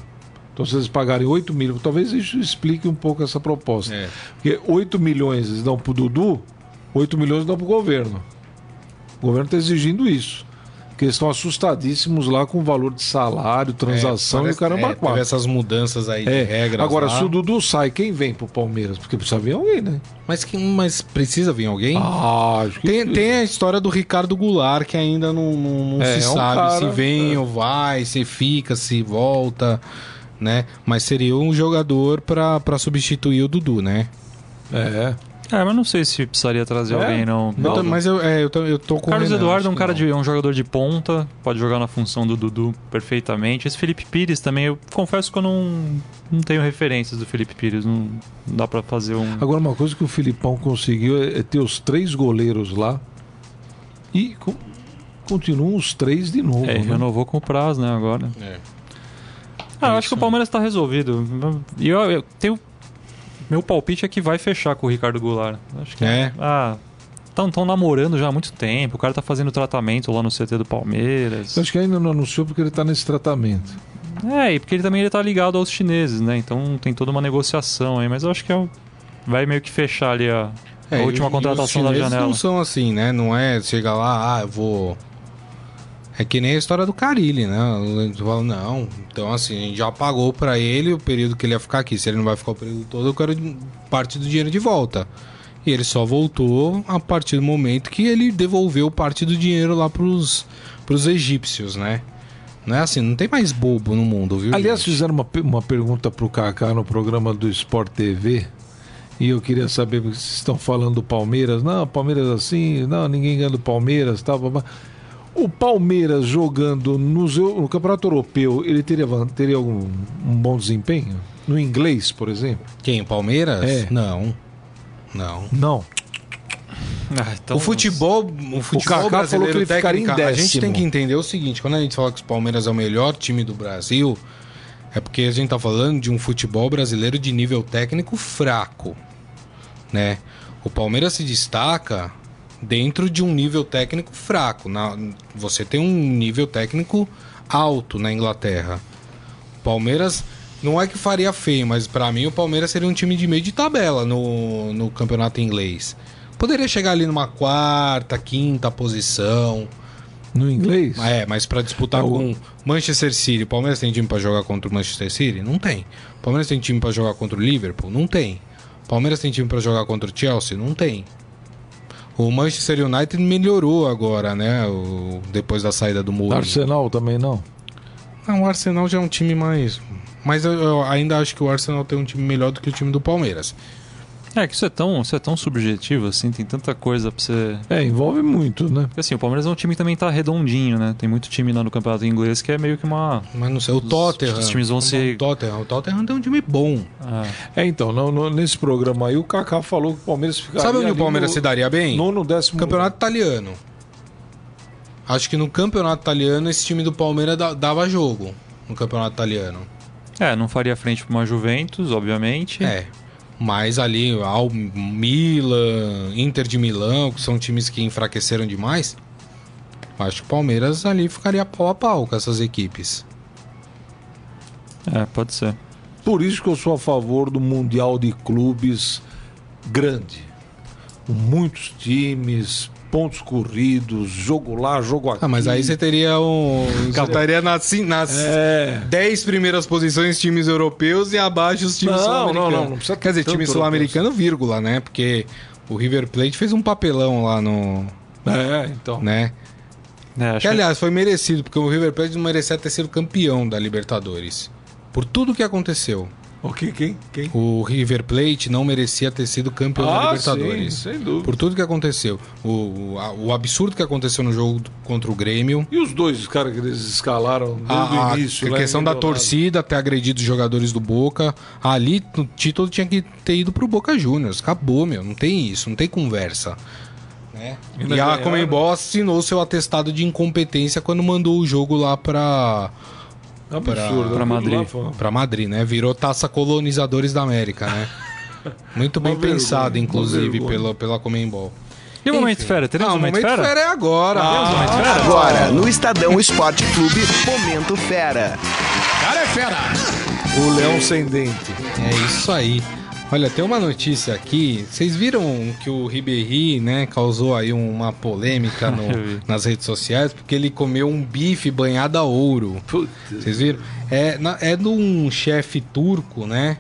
[SPEAKER 2] Então, se eles pagarem 8 milhões, talvez isso explique um pouco essa proposta. É. Porque 8 milhões eles dão para o Dudu, 8 milhões dão para o governo. O governo está exigindo isso. Porque eles estão assustadíssimos lá com o valor de salário, transação é, parece, e o caramba é,
[SPEAKER 1] quatro. essas mudanças aí é. de regras.
[SPEAKER 2] Agora,
[SPEAKER 1] lá.
[SPEAKER 2] se o Dudu sai, quem vem pro Palmeiras? Porque precisa vir alguém, né?
[SPEAKER 1] Mas, que, mas precisa vir alguém?
[SPEAKER 2] Ah, acho
[SPEAKER 1] que... tem, tem a história do Ricardo Goulart, que ainda não, não, não é, se é um sabe cara, se vem é. ou vai, se fica, se volta, né? Mas seria um jogador para substituir o Dudu, né?
[SPEAKER 2] É.
[SPEAKER 3] É, mas não sei se precisaria trazer é? alguém, não. Eu
[SPEAKER 1] mas eu, é, eu, tô, eu tô com
[SPEAKER 3] Carlos Eduardo é um cara de um jogador de ponta, pode jogar na função do Dudu perfeitamente. Esse Felipe Pires também, eu confesso que eu não, não tenho referências do Felipe Pires, não, não dá para fazer um.
[SPEAKER 2] Agora, uma coisa que o Filipão conseguiu é, é ter os três goleiros lá e com, continuam os três de novo.
[SPEAKER 3] É,
[SPEAKER 2] né?
[SPEAKER 3] renovou com o prazo, né, agora. É. Ah, eu acho que o Palmeiras está resolvido. E eu, eu tenho meu palpite é que vai fechar com o Ricardo Goulart. Acho que
[SPEAKER 1] é.
[SPEAKER 3] Ah, estão namorando já há muito tempo. O cara tá fazendo tratamento lá no CT do Palmeiras.
[SPEAKER 2] Eu acho que ainda não anunciou porque ele tá nesse tratamento.
[SPEAKER 3] É, e porque ele também ele tá ligado aos chineses, né? Então tem toda uma negociação aí, mas eu acho que é, vai meio que fechar ali a, é, a última e, contratação da janela.
[SPEAKER 1] não são assim, né? Não é chegar lá, ah, eu vou é que nem a história do Carilli, né? Fala, não, então assim, a gente já pagou para ele o período que ele ia ficar aqui. Se ele não vai ficar o período todo, eu quero parte do dinheiro de volta. E ele só voltou a partir do momento que ele devolveu parte do dinheiro lá pros, pros egípcios, né? Não é assim, não tem mais bobo no mundo, viu?
[SPEAKER 2] Aliás,
[SPEAKER 1] gente?
[SPEAKER 2] fizeram uma, uma pergunta pro Kaká no programa do Sport TV. E eu queria saber, vocês estão falando do Palmeiras. Não, Palmeiras assim, não, ninguém ganha do Palmeiras, tal, blá, blá. O Palmeiras jogando no, no Campeonato Europeu, ele teria, teria algum um bom desempenho? No inglês, por exemplo?
[SPEAKER 1] Quem? O Palmeiras?
[SPEAKER 2] É.
[SPEAKER 1] Não. Não.
[SPEAKER 2] Não.
[SPEAKER 1] Ah, então... O futebol, o futebol
[SPEAKER 2] o Kaká falou que ele ficaria em décimo.
[SPEAKER 1] A gente tem que entender o seguinte: quando a gente fala que o Palmeiras é o melhor time do Brasil, é porque a gente está falando de um futebol brasileiro de nível técnico fraco, né? O Palmeiras se destaca dentro de um nível técnico fraco. Na, você tem um nível técnico alto na Inglaterra. Palmeiras não é que faria feio, mas para mim o Palmeiras seria um time de meio de tabela no, no campeonato inglês. Poderia chegar ali numa quarta, quinta posição.
[SPEAKER 2] No inglês?
[SPEAKER 1] É, mas para disputar é o... com Manchester City, o Palmeiras tem time para jogar contra o Manchester City? Não tem. O Palmeiras tem time para jogar contra o Liverpool? Não tem. O Palmeiras tem time para jogar contra o Chelsea? Não tem. O Manchester United melhorou agora, né? O, depois da saída do Mourinho.
[SPEAKER 2] Arsenal também não?
[SPEAKER 1] Não, o Arsenal já é um time mais. Mas eu, eu, ainda acho que o Arsenal tem um time melhor do que o time do Palmeiras.
[SPEAKER 3] É que isso é tão, isso é tão subjetivo, assim, tem tanta coisa pra você.
[SPEAKER 2] É, envolve muito, né?
[SPEAKER 3] Porque assim, o Palmeiras é um time que também tá redondinho, né? Tem muito time lá no campeonato inglês que é meio que uma.
[SPEAKER 1] Mas não sei, o Tottenham.
[SPEAKER 3] Os times vão ser.
[SPEAKER 1] O Tottenham, o Tottenham tem um time bom.
[SPEAKER 2] Ah. É, então, no, no, nesse programa aí o Kaká falou que o Palmeiras ficaria.
[SPEAKER 1] Sabe onde o Palmeiras no, se daria bem?
[SPEAKER 2] no décimo.
[SPEAKER 1] Campeonato italiano. Acho que no campeonato italiano esse time do Palmeiras dava jogo. No campeonato italiano.
[SPEAKER 3] É, não faria frente para uma Juventus, obviamente.
[SPEAKER 1] É. Mas ali, ao Milan, Inter de Milão, que são times que enfraqueceram demais, acho que o Palmeiras ali ficaria pau a pau com essas equipes.
[SPEAKER 3] É, pode ser.
[SPEAKER 2] Por isso que eu sou a favor do Mundial de Clubes grande. Com muitos times, pontos corridos, jogo lá, jogo aqui.
[SPEAKER 1] Ah, mas aí você teria um. Você estaria nas, nas é. 10 primeiras posições times europeus e abaixo os times sul-americanos. Não, não, não Quer dizer, time sul-americano, vírgula, né? Porque o River Plate fez um papelão lá no.
[SPEAKER 2] É, então.
[SPEAKER 1] Né? É, que, aliás, foi merecido, porque o River Plate não merecia ter sido campeão da Libertadores. Por tudo que aconteceu.
[SPEAKER 2] O que? Quem? Quem?
[SPEAKER 1] O River Plate não merecia ter sido campeão ah, da Libertadores.
[SPEAKER 2] Sim, sem dúvida.
[SPEAKER 1] Por tudo que aconteceu. O, o, o, absurdo que aconteceu no jogo contra o Grêmio.
[SPEAKER 2] E os dois caras que eles escalaram desde a, o início.
[SPEAKER 1] A questão da torcida ter agredido os jogadores do Boca. Ali, o título tinha que ter ido pro Boca Juniors. Acabou, meu. Não tem isso, não tem conversa. Né? E, e a Comembol assinou seu atestado de incompetência quando mandou o jogo lá pra
[SPEAKER 2] Absurdo.
[SPEAKER 3] Para Madrid.
[SPEAKER 1] Para Madrid, né? Virou taça colonizadores da América, né? [LAUGHS] Muito bem vergonha, pensado, inclusive, pela, pela Comembol.
[SPEAKER 3] E o Momento Fera? Teremos
[SPEAKER 1] ah,
[SPEAKER 3] o Momento, Fera?
[SPEAKER 1] Fera é agora.
[SPEAKER 4] Ah,
[SPEAKER 1] momento
[SPEAKER 4] fera? Agora, no Estadão Esporte Clube, Momento Fera.
[SPEAKER 1] Cara é fera.
[SPEAKER 2] O leão sem dente.
[SPEAKER 1] É isso aí. Olha, tem uma notícia aqui. Vocês viram que o Ribéry, né, causou aí uma polêmica no, [LAUGHS] nas redes sociais porque ele comeu um bife banhado a ouro. Vocês viram? É, é de um chefe turco, né?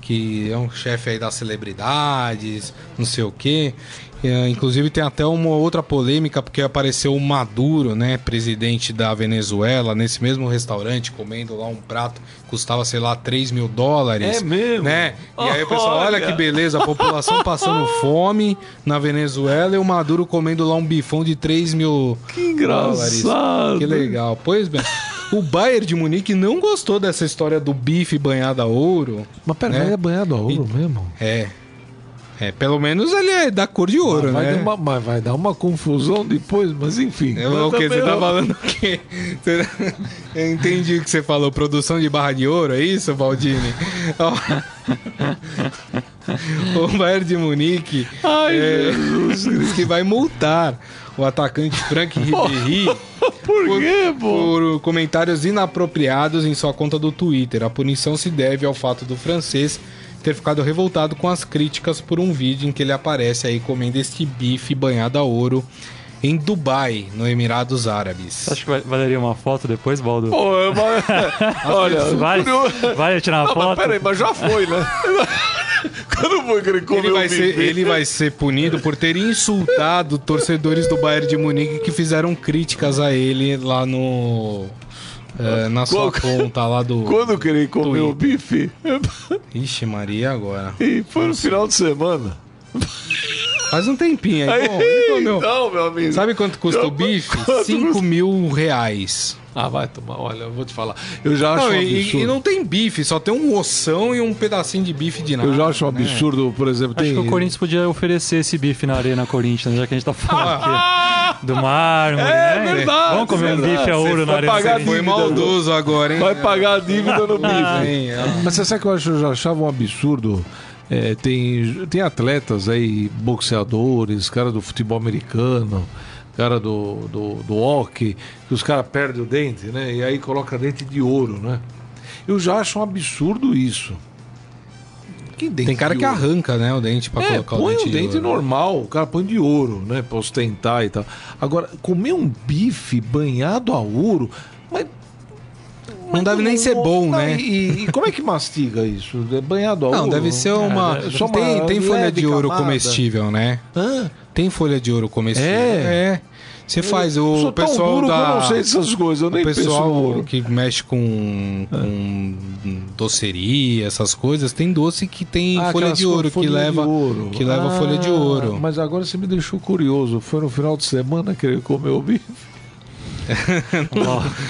[SPEAKER 1] Que é um chefe aí das celebridades, não sei o quê. É, inclusive tem até uma outra polêmica porque apareceu o Maduro, né, presidente da Venezuela, nesse mesmo restaurante comendo lá um prato que custava sei lá 3 mil dólares.
[SPEAKER 2] É mesmo?
[SPEAKER 1] Né? E aí o pessoal, olha que beleza, a população passando [LAUGHS] fome na Venezuela e o Maduro comendo lá um bifão de 3 mil
[SPEAKER 2] que engraçado.
[SPEAKER 1] dólares. Que legal. Pois bem. O Bayern de Munique não gostou dessa história do bife banhado a ouro.
[SPEAKER 2] Mas pera, né? é banhado a ouro e, mesmo?
[SPEAKER 1] É. É, pelo menos ele é da cor de ouro,
[SPEAKER 2] mas
[SPEAKER 1] né?
[SPEAKER 2] Vai uma, mas vai dar uma confusão depois, mas enfim.
[SPEAKER 1] É, o que? Você tá falando o quê? [LAUGHS] Eu entendi o que você falou. Produção de barra de ouro, é isso, Valdini? [LAUGHS] o Bayern de Munique
[SPEAKER 2] Ai, é, [LAUGHS] diz
[SPEAKER 1] que vai multar o atacante Frank Ribéry
[SPEAKER 2] por, quê,
[SPEAKER 1] por comentários inapropriados em sua conta do Twitter. A punição se deve ao fato do francês ter ficado revoltado com as críticas por um vídeo em que ele aparece aí comendo este bife banhado a ouro em Dubai, no Emirados Árabes.
[SPEAKER 3] Acho que valeria uma foto depois, Baldo?
[SPEAKER 2] Oh, [LAUGHS] mas... Olha,
[SPEAKER 3] vale, vale tirar uma não, foto?
[SPEAKER 2] Mas peraí, mas já foi, né? [LAUGHS] Quando foi que ele comeu
[SPEAKER 1] ele vai, ser, ele vai ser punido por ter insultado torcedores do Bayern de Munique que fizeram críticas a ele lá no é, na sua conta lá do.
[SPEAKER 2] Quando que ele comeu o bife?
[SPEAKER 1] Ixi, Maria, agora.
[SPEAKER 2] E foi no final de semana.
[SPEAKER 1] Faz um tempinho aí.
[SPEAKER 2] aí Bom, Não, meu amigo.
[SPEAKER 1] Sabe quanto custa o bife? 5 mil reais.
[SPEAKER 2] Ah, vai tomar. Olha, eu vou te falar. Eu já acho não, um
[SPEAKER 1] absurdo. E, e, não tem bife, só tem um oção e um pedacinho de bife de nada.
[SPEAKER 2] Eu já acho um né? absurdo, por exemplo.
[SPEAKER 3] Acho
[SPEAKER 2] tem...
[SPEAKER 3] que o Corinthians podia oferecer esse bife na Arena Corinthians, já que a gente tá falando aqui do mármore,
[SPEAKER 2] é, né? Verdade,
[SPEAKER 3] Vamos comer
[SPEAKER 2] verdade.
[SPEAKER 3] um bife a ouro na Arena
[SPEAKER 2] Corinthians.
[SPEAKER 1] Foi maldoso agora, hein?
[SPEAKER 2] Vai pagar a dívida no bife. Mas você sabe que eu, acho, eu já achava um absurdo. É, tem, tem atletas aí, boxeadores, cara do futebol americano cara do, do, do hockey, que os caras perdem o dente, né? E aí coloca dente de ouro, né? Eu já acho um absurdo isso.
[SPEAKER 1] Tem cara que arranca, né, o dente para é, colocar
[SPEAKER 2] o
[SPEAKER 1] dente.
[SPEAKER 2] Põe o dente de normal, o cara põe de ouro, né, para ostentar e tal. Agora, comer um bife banhado a ouro, mas
[SPEAKER 1] não deve nem ser bom, né?
[SPEAKER 2] E, e, como é que mastiga isso? É banhado a ouro?
[SPEAKER 1] Não, deve ser uma. É, uma tem, tem folha de ouro camada. comestível, né?
[SPEAKER 2] Hã?
[SPEAKER 1] Tem folha de ouro comestível.
[SPEAKER 2] É. é.
[SPEAKER 1] Você faz o Sou pessoal
[SPEAKER 2] duro
[SPEAKER 1] da.
[SPEAKER 2] Que eu não sei dessas coisas, eu nem
[SPEAKER 1] o pessoal
[SPEAKER 2] que
[SPEAKER 1] mexe com, com é. doceria, essas coisas, tem doce que tem ah, folha de ouro folha que leva ouro. que leva ah, folha de ouro.
[SPEAKER 2] Mas agora você me deixou curioso. Foi no final de semana que ele comeu o bife?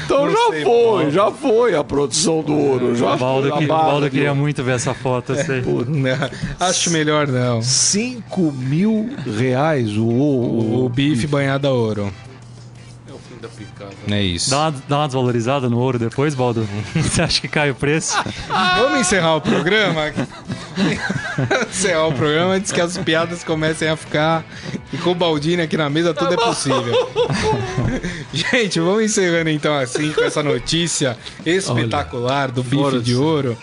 [SPEAKER 2] Então já sei, foi, já foi a produção do ouro. Já
[SPEAKER 3] o Baldo, que, Baldo queria muito ver essa foto. É,
[SPEAKER 1] né? acho melhor não.
[SPEAKER 2] 5 mil reais o,
[SPEAKER 1] o, o bife banhado a ouro
[SPEAKER 2] picada.
[SPEAKER 1] É isso.
[SPEAKER 3] Dá uma, dá uma desvalorizada no ouro depois, Baldo? [LAUGHS] Você acha que cai o preço? [LAUGHS]
[SPEAKER 1] Vamos encerrar o programa? [LAUGHS] encerrar o programa antes que as piadas comecem a ficar. E com o Baldini aqui na mesa tudo é possível. Gente, vamos encerrando então assim com essa notícia espetacular Olha, do bife de ouro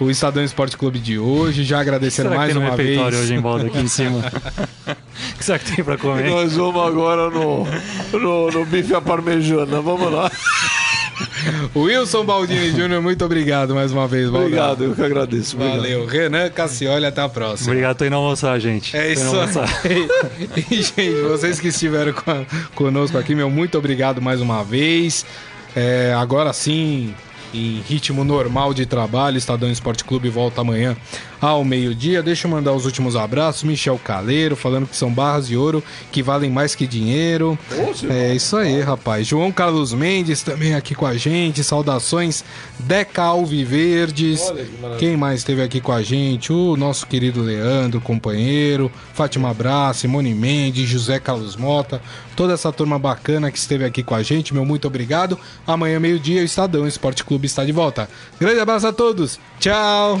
[SPEAKER 1] o Estadão Esporte Clube de hoje. Já agradecendo mais uma vez.
[SPEAKER 3] hoje em volta aqui em [LAUGHS] cima. [LAUGHS] o que será que tem para comer?
[SPEAKER 2] Nós vamos agora no, no, no bife à parmejana. Vamos lá. [LAUGHS]
[SPEAKER 1] Wilson Baldini Júnior, muito obrigado mais uma vez.
[SPEAKER 2] Obrigado, eu que agradeço.
[SPEAKER 1] Obrigado. Valeu. Renan Cassioli, até a próxima.
[SPEAKER 3] Obrigado, tô indo almoçar, gente.
[SPEAKER 1] É isso aí. e, gente, vocês que estiveram conosco aqui, meu muito obrigado mais uma vez. É, agora sim, em ritmo normal de trabalho. Estadão Esporte Clube volta amanhã ao meio-dia. Deixa eu mandar os últimos abraços. Michel Caleiro falando que são barras de ouro que valem mais que dinheiro. é isso aí, rapaz. João Carlos Mendes também aqui com a gente. Saudações, Deca Alviverdes. Quem mais esteve aqui com a gente? O nosso querido Leandro, companheiro. Fátima Braz, Simone Mendes, José Carlos Mota. Toda essa turma bacana que esteve aqui com a gente. Meu muito obrigado. Amanhã, meio-dia, o Estadão Esporte Clube está de volta. Grande abraço a todos. Tchau.